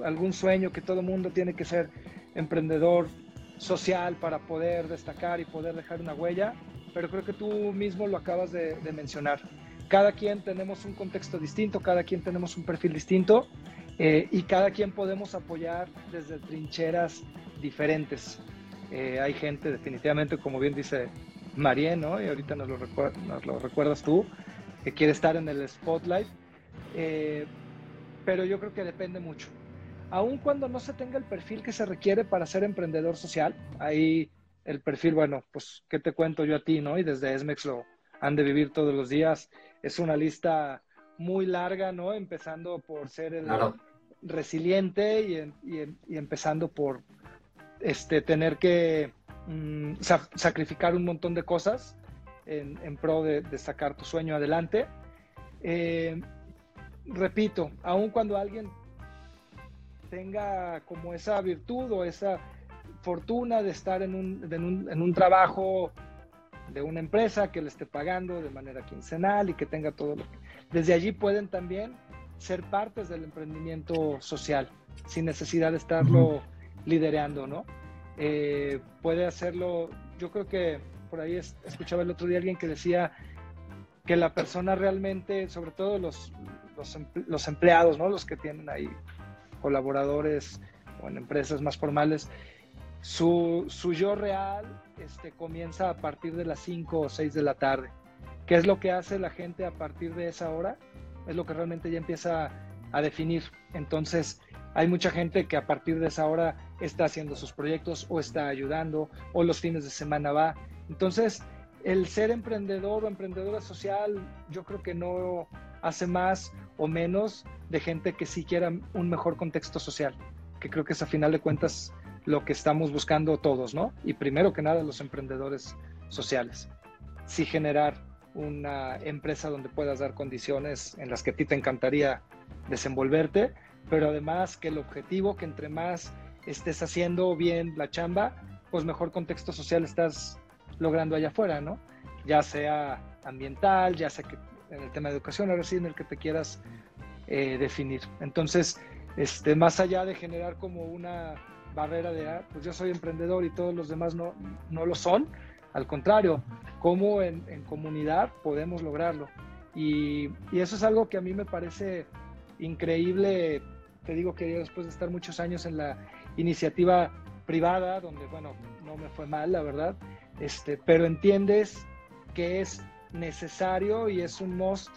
algún sueño que todo mundo tiene que ser emprendedor social para poder destacar y poder dejar una huella, pero creo que tú mismo lo acabas de, de mencionar. Cada quien tenemos un contexto distinto, cada quien tenemos un perfil distinto eh, y cada quien podemos apoyar desde trincheras diferentes. Eh, hay gente definitivamente, como bien dice Marien, ¿no? y ahorita nos lo, nos lo, recuerdas tú, que quiere estar en el spotlight, eh, pero yo creo que depende mucho. Aun cuando no se tenga el perfil que se requiere para ser emprendedor social, ahí el perfil, bueno, pues, ¿qué te cuento yo a ti, no? Y desde Esmex lo han de vivir todos los días. Es una lista muy larga, ¿no? Empezando por ser el resiliente y, empezando por este, tener que mm, sacrificar un montón de cosas en, pro de, sacar tu sueño adelante. Eh, repito, aun cuando alguien tenga como esa virtud o esa fortuna de estar en un, un, en un trabajo de una empresa que le esté pagando de manera quincenal y que tenga todo lo que... Desde allí pueden también ser partes del emprendimiento social, sin necesidad de estarlo liderando, ¿no? Eh, puede hacerlo, yo creo que por ahí escuchaba el otro día alguien que decía que la persona realmente, sobre todo los, los, empleados, ¿no? Los que tienen ahí colaboradores o en empresas más formales, su, su yo real este, comienza a partir de las 5 o 6 de la tarde. ¿Qué es lo que hace la gente a partir de esa hora? Es lo que realmente ya empieza a definir. Entonces, hay mucha gente que a partir de esa hora está haciendo sus proyectos o está ayudando o los fines de semana va. Entonces, el ser emprendedor o emprendedora social, yo creo que no hace más o menos de gente que sí quiera un mejor contexto social, que creo que es a final de cuentas lo que estamos buscando todos, ¿no? Y primero que nada los emprendedores sociales. Sí generar una empresa donde puedas dar condiciones en las que a ti te encantaría desenvolverte, pero además que el objetivo, que entre más estés haciendo bien la chamba, pues mejor contexto social estás logrando allá afuera, ¿no? Ya sea ambiental, ya sea que en el tema de educación, ahora sí en el que te quieras eh, definir. Entonces, este, más allá de generar como una barrera de, ah, pues yo soy emprendedor y todos los demás no, no lo son, al contrario, cómo en, comunidad podemos lograrlo. Y, y, eso es algo que a mí me parece increíble, te digo que después de estar muchos años en la iniciativa privada, donde, bueno, no me fue mal, la verdad, este, pero entiendes que es necesario y es un must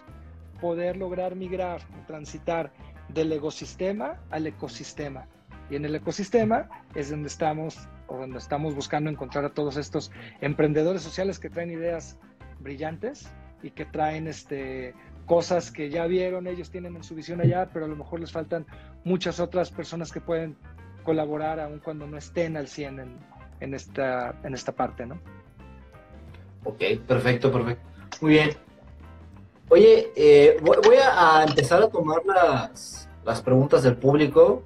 poder lograr migrar, transitar del ecosistema al ecosistema. Y en el ecosistema es donde estamos donde estamos buscando encontrar a todos estos emprendedores sociales que traen ideas brillantes y que traen este, cosas que ya vieron, ellos tienen en su visión allá, pero a lo mejor les faltan muchas otras personas que pueden colaborar aun cuando no estén al 100 en, en esta, en esta parte, ¿no? Ok, perfecto, perfecto. Muy bien. Oye, eh, voy, a empezar a tomar las, las preguntas del público.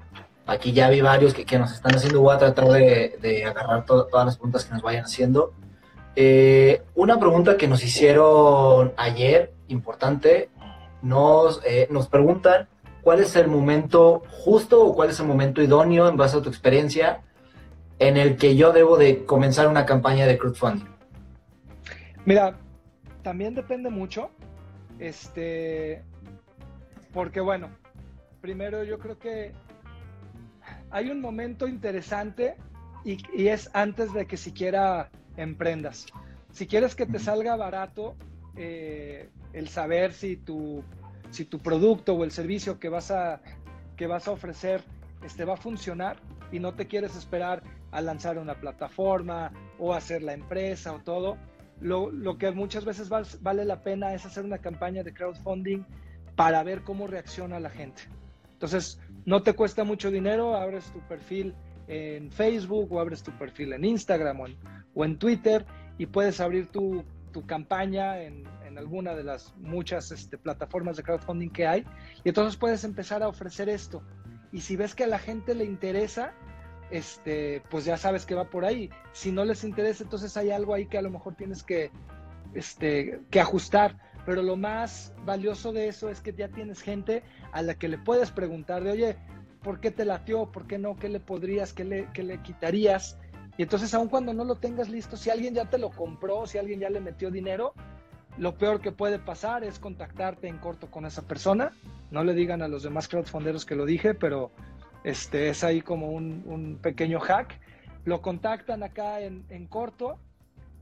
Aquí ya vi varios que, nos están haciendo. Voy a tratar de, agarrar todas las preguntas que nos vayan haciendo. Eh, una pregunta que nos hicieron ayer, importante, nos, eh, nos preguntan cuál es el momento justo o cuál es el momento idóneo en base a tu experiencia en el que yo debo de comenzar una campaña de crowdfunding. Mira, también depende mucho. Este, porque bueno, primero yo creo que hay un momento interesante y, y, es antes de que siquiera emprendas. Si quieres que te salga barato eh, el saber si tu, si tu producto o el servicio que vas a, que vas a ofrecer este, va a funcionar y no te quieres esperar a lanzar una plataforma o hacer la empresa o todo, lo, lo que muchas veces vale la pena es hacer una campaña de crowdfunding para ver cómo reacciona la gente. Entonces, no te cuesta mucho dinero, abres tu perfil en Facebook o abres tu perfil en Instagram o en, Twitter y puedes abrir tu, tu campaña en, en, alguna de las muchas este, plataformas de crowdfunding que hay y entonces puedes empezar a ofrecer esto. Y si ves que a la gente le interesa, este, pues ya sabes que va por ahí. Si no les interesa, entonces hay algo ahí que a lo mejor tienes que, este, que ajustar. Pero lo más valioso de eso es que ya tienes gente a la que le puedes preguntar de, oye, ¿por qué te latió? ¿Por qué no? ¿Qué le podrías? ¿Qué le, qué le quitarías? Y entonces, aun cuando no lo tengas listo, si alguien ya te lo compró, si alguien ya le metió dinero, lo peor que puede pasar es contactarte en corto con esa persona. No le digan a los demás crowdfunderos que lo dije, pero este, es ahí como un, pequeño hack. Lo contactan acá en, corto.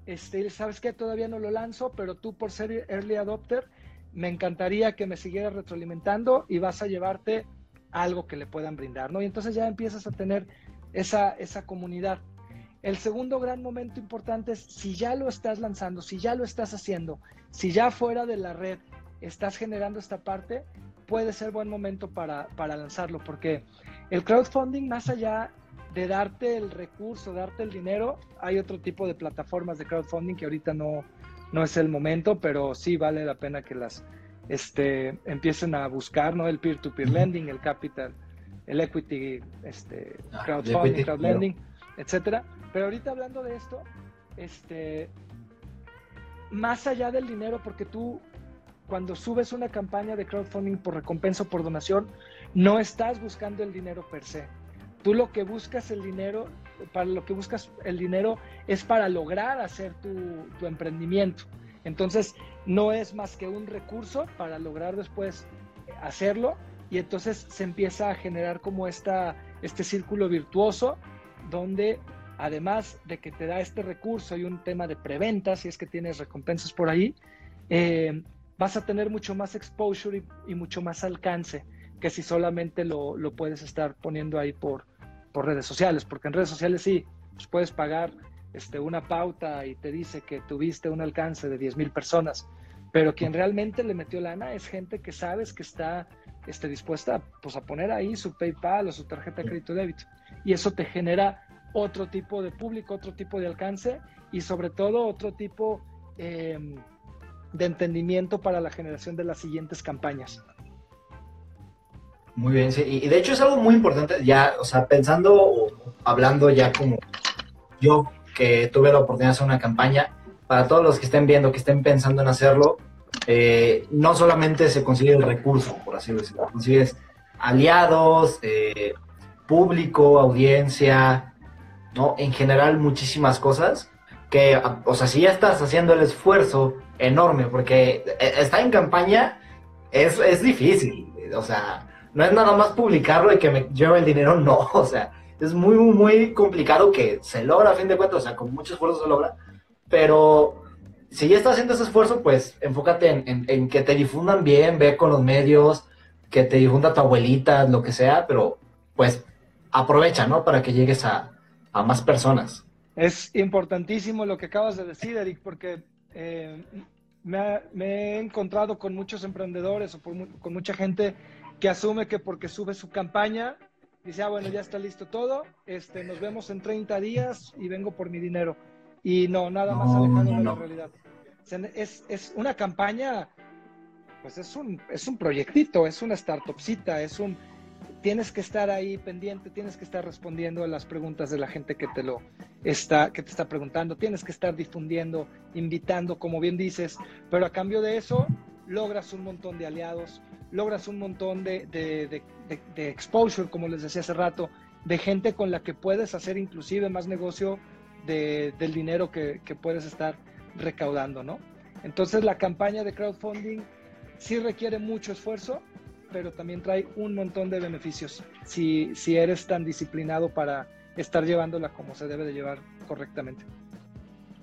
Este, ¿Sabes qué? Todavía no lo lanzo, pero tú por ser early adopter, me encantaría que me siguieras retroalimentando y vas a llevarte algo que le puedan brindar, ¿no? Y entonces ya empiezas a tener esa, esa comunidad. El segundo gran momento importante es si ya lo estás lanzando, si ya lo estás haciendo, si ya fuera de la red estás generando esta parte, puede ser buen momento para, para lanzarlo, porque el crowdfunding, más allá de darte el recurso, darte el dinero, hay otro tipo de plataformas de crowdfunding que ahorita no, no es el momento, pero sí vale la pena que las este, empiecen a buscar, ¿no? El peer-to-peer lending, el capital, el equity, este, ah, crowdfunding, crowdlending, etcétera. Pero ahorita hablando de esto, este, más allá del dinero, porque tú cuando subes una campaña de crowdfunding por recompensa o por donación, no estás buscando el dinero per se. Tú lo que buscas el dinero, para lo que buscas el dinero es para lograr hacer tu, emprendimiento. Entonces, no es más que un recurso para lograr después hacerlo y entonces se empieza a generar como esta, este círculo virtuoso donde además de que te da este recurso y un tema de preventa, si es que tienes recompensas por ahí, eh, vas a tener mucho más exposure y mucho más alcance que si solamente lo, lo puedes estar poniendo ahí por, por, redes sociales, porque en redes sociales sí, pues puedes pagar este, una pauta y te dice que tuviste un alcance de 10 mil personas, pero quien realmente le metió lana es gente que sabes que está este, dispuesta pues, a poner ahí su PayPal o su tarjeta de crédito débito. Y eso te genera otro tipo de público, otro tipo de alcance y sobre todo otro tipo em, de entendimiento para la generación de las siguientes campañas. Muy bien, sí. Y de hecho es algo muy importante, ya, o sea, pensando o hablando ya como yo que tuve la oportunidad de hacer una campaña, para todos los que estén viendo, que estén pensando en hacerlo, eh, no solamente se consigue el recurso, por así decirlo, consigues aliados, eh, público, audiencia, ¿no? En general muchísimas cosas que, o sea, si ya estás haciendo el esfuerzo enorme, porque eh, estar en campaña es, es difícil, o sea, no es nada más publicarlo y que me lleve el dinero, no, o sea, es muy, muy complicado que se logra a fin de cuentas, o sea, con mucho esfuerzo se logra, pero si ya estás haciendo ese esfuerzo, pues enfócate en, en, que te difundan bien, ve con los medios, que te difunda tu abuelita, lo que sea, pero pues aprovecha, ¿no? Para que llegues a, a más personas. Es importantísimo lo que acabas de decir, Eric, porque eh, me, he encontrado con muchos emprendedores o con mucha gente que asume que porque sube su campaña, dice, ah, bueno, ya está listo todo, este, nos vemos en 30 días y vengo por mi dinero. Y no, nada más alejado de la realidad. es, es, una campaña, pues es un, es un proyectito, es una startupcita, es un... Tienes que estar ahí pendiente, tienes que estar respondiendo a las preguntas de la gente que te lo está, que te está preguntando, tienes que estar difundiendo, invitando, como bien dices, pero a cambio de eso logras un montón de aliados, logras un montón de, de, exposure, como les decía hace rato, de gente con la que puedes hacer inclusive más negocio del dinero que, puedes estar recaudando, ¿no? Entonces la campaña de crowdfunding sí requiere mucho esfuerzo, pero también trae un montón de beneficios si, si eres tan disciplinado para estar llevándola como se debe de llevar correctamente.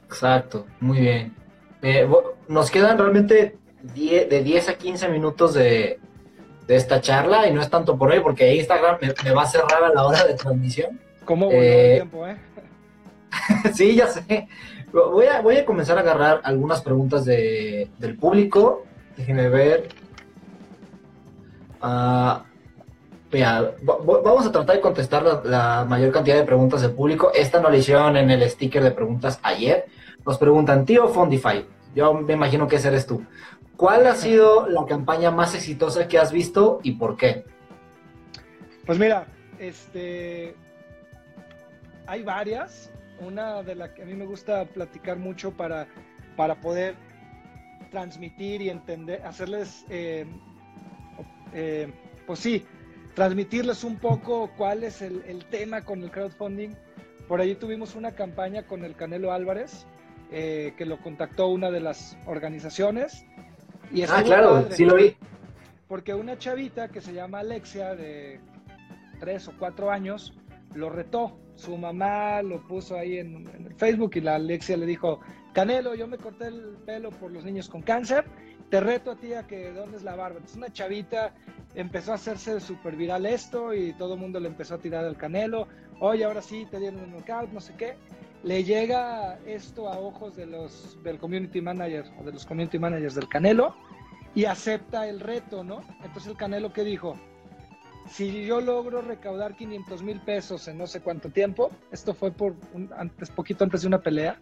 Exacto, muy bien. Eh, nos quedan realmente de 10 a 15 minutos de, esta charla y no es tanto por hoy porque Instagram me, va a cerrar a la hora de transmisión. ¿Cómo voló el eh, tiempo, eh? sí, ya sé. Voy a, voy a comenzar a agarrar algunas preguntas de, del público. Déjenme ver. Uh, vamos a tratar de contestar la, mayor cantidad de preguntas del público. Esta no la hicieron en el sticker de preguntas ayer. Nos preguntan, tío Fondify, yo me imagino que ese eres tú. ¿Cuál ha sido la campaña más exitosa que has visto y por qué? Pues mira, este, hay varias. Una de las que a mí me gusta platicar mucho para, para poder transmitir y entender, hacerles, eh, eh, pues sí, transmitirles un poco cuál es el, tema con el crowdfunding. Por ahí tuvimos una campaña con el Canelo Álvarez, eh, que lo contactó una de las organizaciones. Y ah, claro, sí lo vi. Porque una chavita que se llama Alexia, de tres o cuatro años, lo retó. Su mamá lo puso ahí en, en el Facebook y la Alexia le dijo, Canelo, yo me corté el pelo por los niños con cáncer te reto a ti a que dónde es la barba. Entonces una chavita empezó a hacerse súper viral esto y todo el mundo le empezó a tirar el canelo. Oye, ahora sí te dieron un knockout, no sé qué. Le llega esto a ojos de los del community manager o de los community managers del Canelo y acepta el reto, ¿no? Entonces el Canelo que dijo, si yo logro recaudar 500 mil pesos en no sé cuánto tiempo, esto fue por antes, poquito antes de una pelea,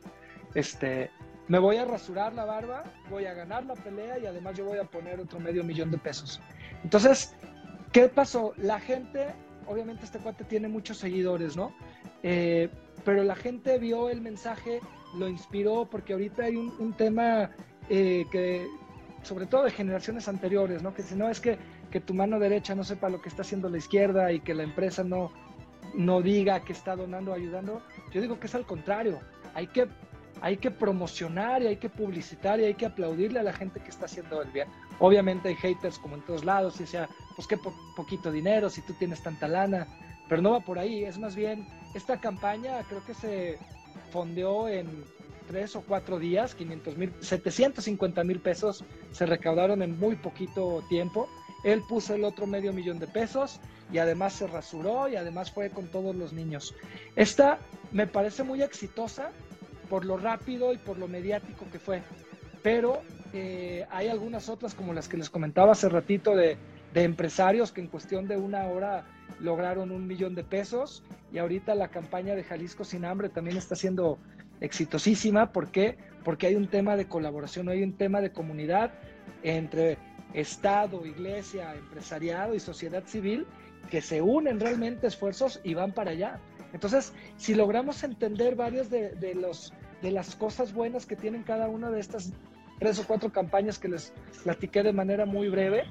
este, me voy a rasurar la barba, voy a ganar la pelea y además yo voy a poner otro medio millón de pesos. Entonces, ¿qué pasó? La gente, obviamente este cuate tiene muchos seguidores, ¿no? Eh, pero la gente vio el mensaje, lo inspiró, porque ahorita hay un, tema eh, que, sobre todo de generaciones anteriores, ¿no? Que si no es que, que tu mano derecha no sepa lo que está haciendo la izquierda y que la empresa no, no diga que está donando, ayudando. Yo digo que es al contrario. Hay que hay que promocionar y hay que publicitar y hay que aplaudirle a la gente que está haciendo el bien. Obviamente hay haters como en todos lados, y sea, pues qué poquito dinero si tú tienes tanta lana, pero no va por ahí, es más bien, esta campaña creo que se fondeó en tres o cuatro días, 500 mil, 750 mil pesos se recaudaron en muy poquito tiempo. Él puso el otro medio millón de pesos y además se rasuró y además fue con todos los niños. Esta me parece muy exitosa por lo rápido y por lo mediático que fue. Pero eh, hay algunas otras, como las que les comentaba hace ratito, de, empresarios que en cuestión de una hora lograron un millón de pesos y ahorita la campaña de Jalisco sin hambre también está siendo exitosísima. ¿Por qué? Porque hay un tema de colaboración, hay un tema de comunidad entre Estado, Iglesia, empresariado y sociedad civil que se unen realmente esfuerzos y van para allá. Entonces, si logramos entender varios de, los, de las cosas buenas que tienen cada una de estas tres o cuatro campañas que les platiqué de manera muy breve,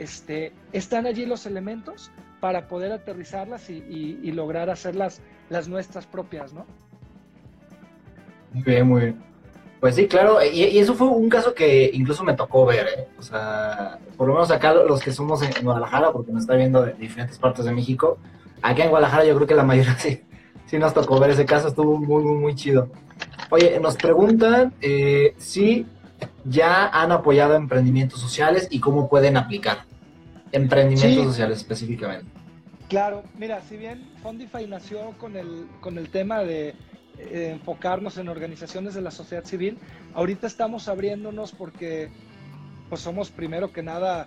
este, están allí los elementos para poder aterrizarlas y, lograr hacerlas las nuestras propias, ¿no? Muy bien, muy bien. Pues sí, claro, y, eso fue un caso que incluso me tocó ver, ¿eh? O sea, por lo menos acá los que somos en Guadalajara, porque nos está viendo de diferentes partes de México, acá en Guadalajara yo creo que la mayoría sí, sí nos tocó ver ese caso, estuvo muy, muy, muy chido. Oye, nos preguntan eh, si ya han apoyado emprendimientos sociales y cómo pueden aplicar emprendimientos sociales específicamente. Claro, mira, si bien Fondify nació con el, con el tema de eh, enfocarnos en organizaciones de la sociedad civil, ahorita estamos abriéndonos porque pues somos primero que nada,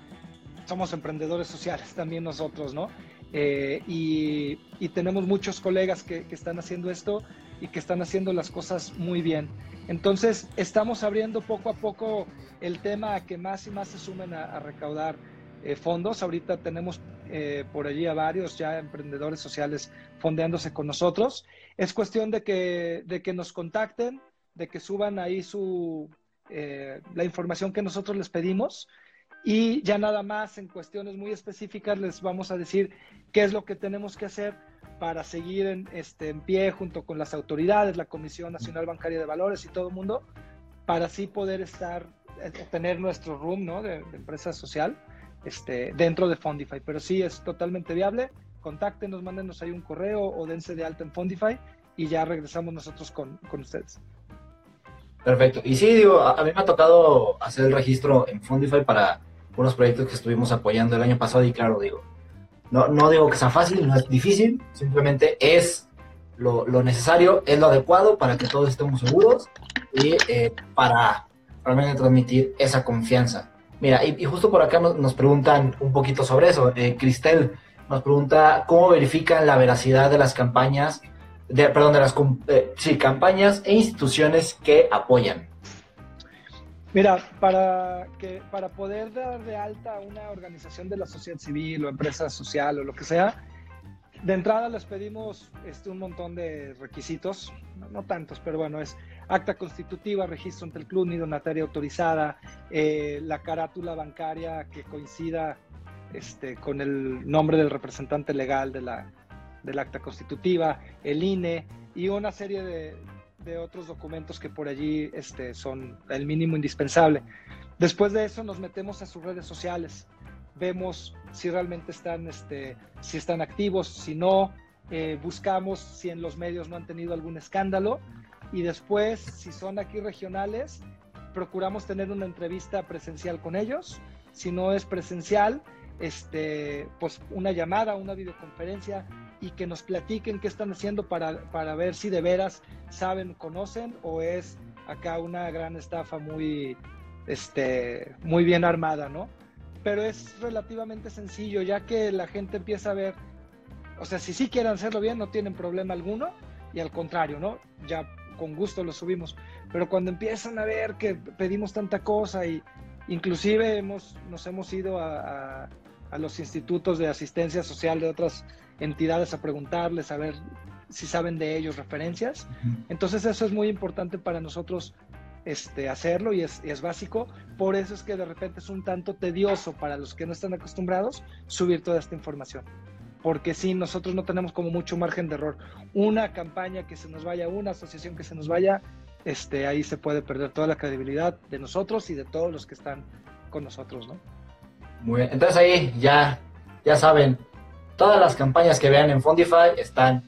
somos emprendedores sociales también nosotros, ¿no? Eh, y, tenemos muchos colegas que, están haciendo esto y que están haciendo las cosas muy bien. Entonces, estamos abriendo poco a poco el tema a que más y más se sumen a, recaudar eh, fondos. Ahorita tenemos eh, por allí a varios ya emprendedores sociales fondeándose con nosotros. Es cuestión de que, de que nos contacten, de que suban ahí su, la información que nosotros les pedimos y ya nada más en cuestiones muy específicas les vamos a decir qué es lo que tenemos que hacer para seguir en, este, en pie junto con las autoridades, la Comisión Nacional Bancaria de Valores y todo el mundo, para así poder estar, eh, tener nuestro room ¿no? de, empresa social este, dentro de Fondify. Pero sí es totalmente viable. Contáctenos, mándenos ahí un correo o dense de alta en Fondify y ya regresamos nosotros con, con ustedes. Perfecto. Y sí, digo, a, mí me ha tocado hacer el registro en Fondify para unos proyectos que estuvimos apoyando el año pasado y claro, digo, no, no digo que sea fácil, no es difícil, simplemente es lo, lo necesario, es lo adecuado para que todos estemos seguros y eh, para realmente transmitir esa confianza. Mira, y, justo por acá nos, preguntan un poquito sobre eso. Eh, Cristel nos pregunta cómo verifican la veracidad de las campañas de, perdón, de las eh, campañas e instituciones que apoyan? Mira, para, que, para poder dar de alta una organización de la sociedad civil o empresa social o lo que sea, de entrada les pedimos este, un montón de requisitos, no, tantos, pero bueno, es acta constitutiva, registro ante el club, ni donataria autorizada, eh, la carátula bancaria que coincida este, con el nombre del representante legal de la, del acta constitutiva, el INE y una serie de, otros documentos que por allí este, son el mínimo indispensable. Después de eso nos metemos a sus redes sociales, vemos si realmente están, este, si están activos, si no, eh, buscamos si en los medios no han tenido algún escándalo y después, si son aquí regionales, procuramos tener una entrevista presencial con ellos. Si no es presencial, este, pues una llamada, una videoconferencia y que nos platiquen qué están haciendo para, para ver si de veras saben, conocen o es acá una gran estafa muy, este, muy bien armada, ¿no? Pero es relativamente sencillo, ya que la gente empieza a ver, o sea, si sí quieren hacerlo bien, no tienen problema alguno, y al contrario, ¿no? Ya con gusto lo subimos. Pero cuando empiezan a ver que pedimos tanta cosa y inclusive hemos, nos hemos ido a, a los institutos de asistencia social de otras entidades a preguntarles, a ver si saben de ellos referencias. Entonces eso es muy importante para nosotros este, hacerlo y es, es, básico. Por eso es que de repente es un tanto tedioso para los que no están acostumbrados subir toda esta información. Porque si nosotros no tenemos como mucho margen de error. Una campaña que se nos vaya, una asociación que se nos vaya, este, ahí se puede perder toda la credibilidad de nosotros y de todos los que están con nosotros, ¿no? Muy bien. Entonces ahí ya, ya saben, Todas las campañas que vean en Fondify están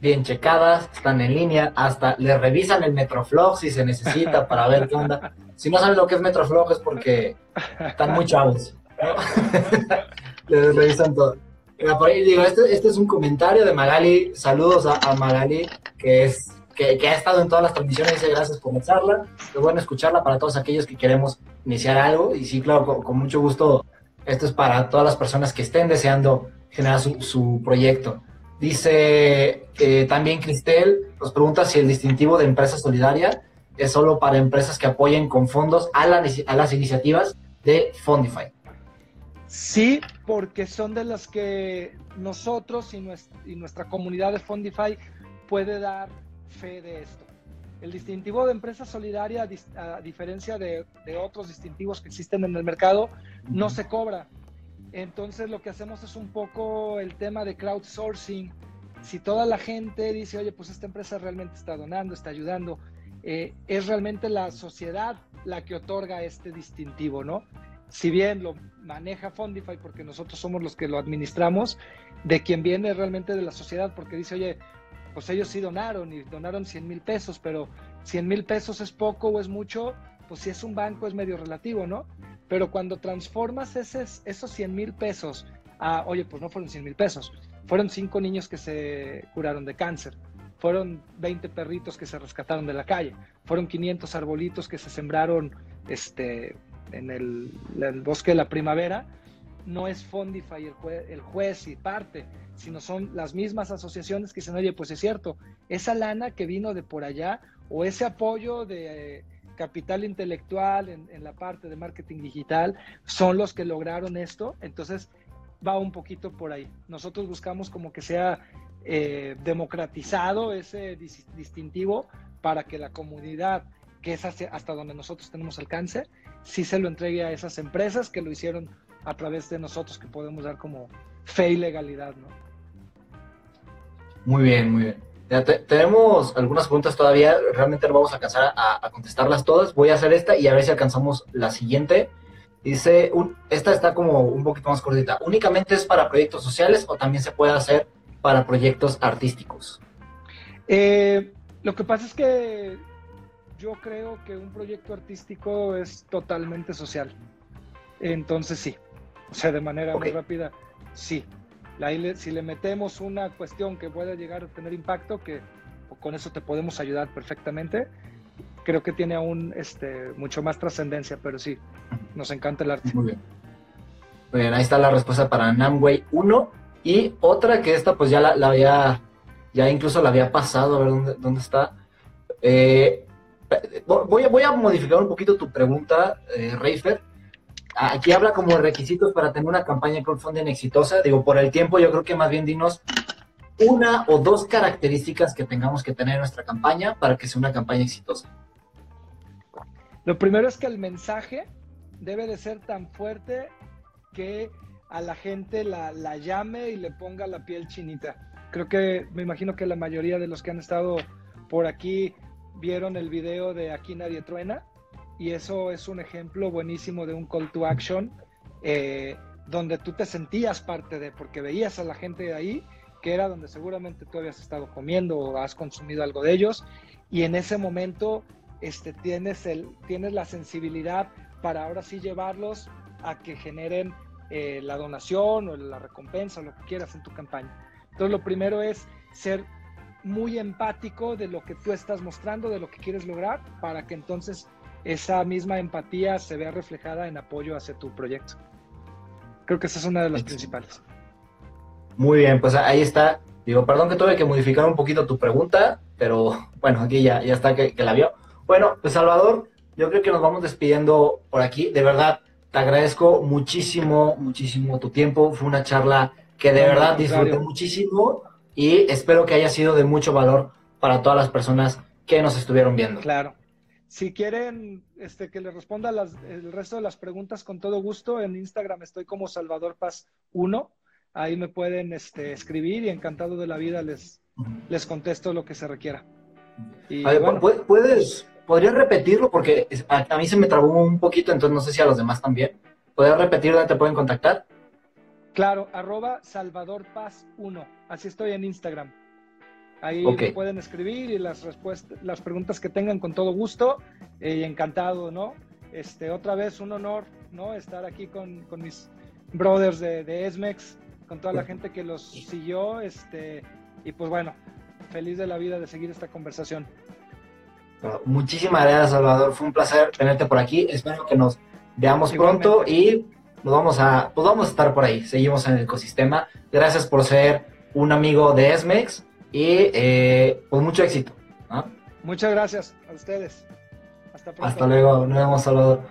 bien checadas, están en línea, hasta le revisan el Metroflog si se necesita para ver qué onda. Si no saben lo que es Metroflog es porque están muy chavos. Les revisan todo. digo, este, este, es un comentario de Magali. Saludos a, Magali, que es que, ha estado en todas las transmisiones. Dice gracias por charla. Es bueno escucharla para todos aquellos que queremos iniciar algo. Y sí, claro, con mucho gusto. Esto es para todas las personas que estén deseando generar su, proyecto. Dice eh, también Cristel, nos pregunta si el distintivo de empresa solidaria es solo para empresas que apoyen con fondos a, a las iniciativas de Fondify. Sí, porque son de las que nosotros y nuestra, y nuestra comunidad de Fondify puede dar fe de esto. El distintivo de empresa solidaria, a diferencia de, de otros distintivos que existen en el mercado, no se cobra. Entonces lo que hacemos es un poco el tema de crowdsourcing. Si toda la gente dice, oye, pues esta empresa realmente está donando, está ayudando, eh, es realmente la sociedad la que otorga este distintivo, ¿no? Si bien lo maneja Fondify porque nosotros somos los que lo administramos, de quien viene realmente de la sociedad porque dice, oye, pues ellos sí donaron y donaron 100 mil pesos, pero 100 mil pesos es poco o es mucho, pues si es un banco es medio relativo, ¿no? Pero cuando transformas esos 100 mil pesos a, oye, pues no fueron 100 mil pesos, fueron cinco niños que se curaron de cáncer, fueron 20 perritos que se rescataron de la calle, fueron 500 arbolitos que se sembraron este, en el, bosque de la primavera, no es Fondify el, el juez y parte, sino son las mismas asociaciones que dicen, oye, pues es cierto, esa lana que vino de por allá o ese apoyo de capital intelectual en, la parte de marketing digital son los que lograron esto. Entonces va un poquito por ahí. Nosotros buscamos como que sea eh, democratizado ese distintivo para que la comunidad, que es hasta donde nosotros tenemos alcance, sí se lo entregue a esas empresas que lo hicieron a través de nosotros, que podemos dar como fe y legalidad, ¿no? Muy bien, muy bien. Tenemos algunas preguntas todavía, realmente no vamos a alcanzar a, contestarlas todas. Voy a hacer esta y a ver si alcanzamos la siguiente. Dice, esta está como un poquito más cortita. ¿Únicamente es para proyectos sociales o también se puede hacer para proyectos artísticos? Eh, lo que pasa es que yo creo que un proyecto artístico es totalmente social. Entonces sí, o sea, de manera muy rápida, sí. Si le metemos una cuestión que pueda llegar a tener impacto, que con eso te podemos ayudar perfectamente, creo que tiene aún este, mucho más trascendencia, pero sí, nos encanta el arte. Muy bien. Muy bien, ahí está la respuesta para Namway 1. Y otra que esta pues ya la, había, ya incluso la había pasado, a ver dónde, dónde está. Eh, voy, voy a modificar un poquito tu pregunta, eh, Reifer. Aquí habla como requisitos para tener una campaña de crowdfunding exitosa. Digo, por el tiempo, yo creo que más bien dinos una o dos características que tengamos que tener en nuestra campaña para que sea una campaña exitosa. Lo primero es que el mensaje debe de ser tan fuerte que a la gente la, la llame y le ponga la piel chinita. Creo que me imagino que la mayoría de los que han estado por aquí vieron el video de Aquí Nadie Truena y eso es un ejemplo buenísimo de un call to action eh, donde tú te sentías parte de, porque veías a la gente de ahí, que era donde seguramente tú habías estado comiendo o has consumido algo de ellos, y en ese momento este, tienes, el, tienes la sensibilidad para ahora sí llevarlos a que generen eh, la donación o la recompensa, o lo que quieras en tu campaña. Entonces lo primero es ser muy empático de lo que tú estás mostrando, de lo que quieres lograr, para que entonces esa misma empatía se vea reflejada en apoyo hacia tu proyecto. Creo que esa es una de las principales. Muy bien, pues ahí está. Digo, perdón que tuve que modificar un poquito tu pregunta, pero bueno, aquí ya, ya está que, la vio. Bueno, pues Salvador, yo creo que nos vamos despidiendo por aquí. De verdad, te agradezco muchísimo, muchísimo tu tiempo. Fue una charla que de verdad disfruté muchísimo y espero que haya sido de mucho valor para todas las personas que nos estuvieron viendo. Claro. Si quieren este, que les responda el resto de las preguntas con todo gusto, en Instagram estoy como Salvador Paz 1. Ahí me pueden este, escribir y encantado de la vida les, les contesto lo que se requiera. ¿puedes, ¿Podrías repetirlo? Porque a, mí se me trabó un poquito, entonces no sé si a los demás también. ¿Podrías repetir dónde te pueden contactar? Claro, arroba Salvador Paz 1. Así estoy en Instagram. Ahí pueden escribir y las respuestas, las preguntas que tengan con todo gusto eh, y encantado, ¿no? Este, otra vez un honor, ¿no? Estar aquí con, mis brothers de, de, Esmex, con toda la gente que los siguió, este, y pues bueno, feliz de la vida de seguir esta conversación. muchísimas gracias, Salvador. Fue un placer tenerte por aquí. Espero que nos veamos pronto y nos vamos a, pues vamos a estar por ahí, seguimos en el ecosistema. Gracias por ser un amigo de Esmex y eh, pues mucho éxito. Muchas gracias a ustedes. Hasta pronto. Hasta luego, nos vemos, Salvador.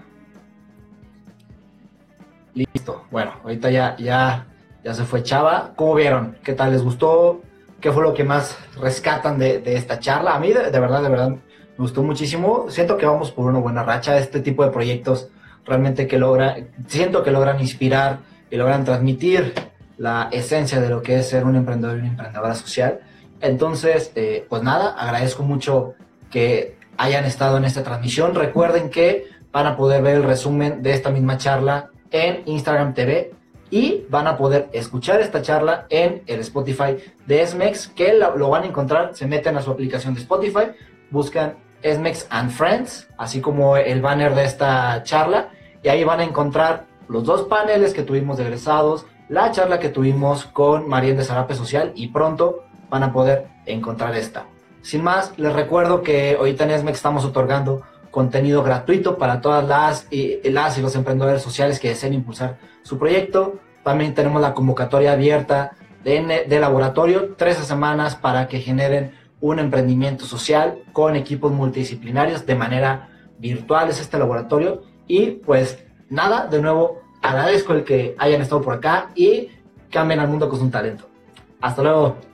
Listo, bueno, ahorita ya, ya, ya se fue Chava. ¿Cómo vieron? ¿Qué tal? ¿Les gustó? ¿Qué fue lo que más rescatan de, esta charla? A mí, de, de verdad, de verdad, me gustó muchísimo. Siento que vamos por una buena racha. Este tipo de proyectos realmente que logra, siento que logran inspirar y logran transmitir la esencia de lo que es ser un emprendedor y una emprendedora social. Entonces, eh, pues nada, agradezco mucho que hayan estado en esta transmisión. Recuerden que van a poder ver el resumen de esta misma charla en Instagram TV y van a poder escuchar esta charla en el Spotify de Esmex, que lo, van a encontrar, se meten a su aplicación de Spotify, buscan Esmex and Friends, así como el banner de esta charla, y ahí van a encontrar los dos paneles que tuvimos de egresados, la charla que tuvimos con Marién de Zarape Social y pronto van a poder encontrar esta. Sin más, les recuerdo que ahorita en ESMEX estamos otorgando contenido gratuito para todas las y, las y los emprendedores sociales que deseen impulsar su proyecto. También tenemos la convocatoria abierta de, de laboratorio, 13 semanas para que generen un emprendimiento social con equipos multidisciplinarios de manera virtual. Es este laboratorio y pues nada, de nuevo agradezco el que hayan estado por acá y cambien al mundo con su talento. Hasta luego.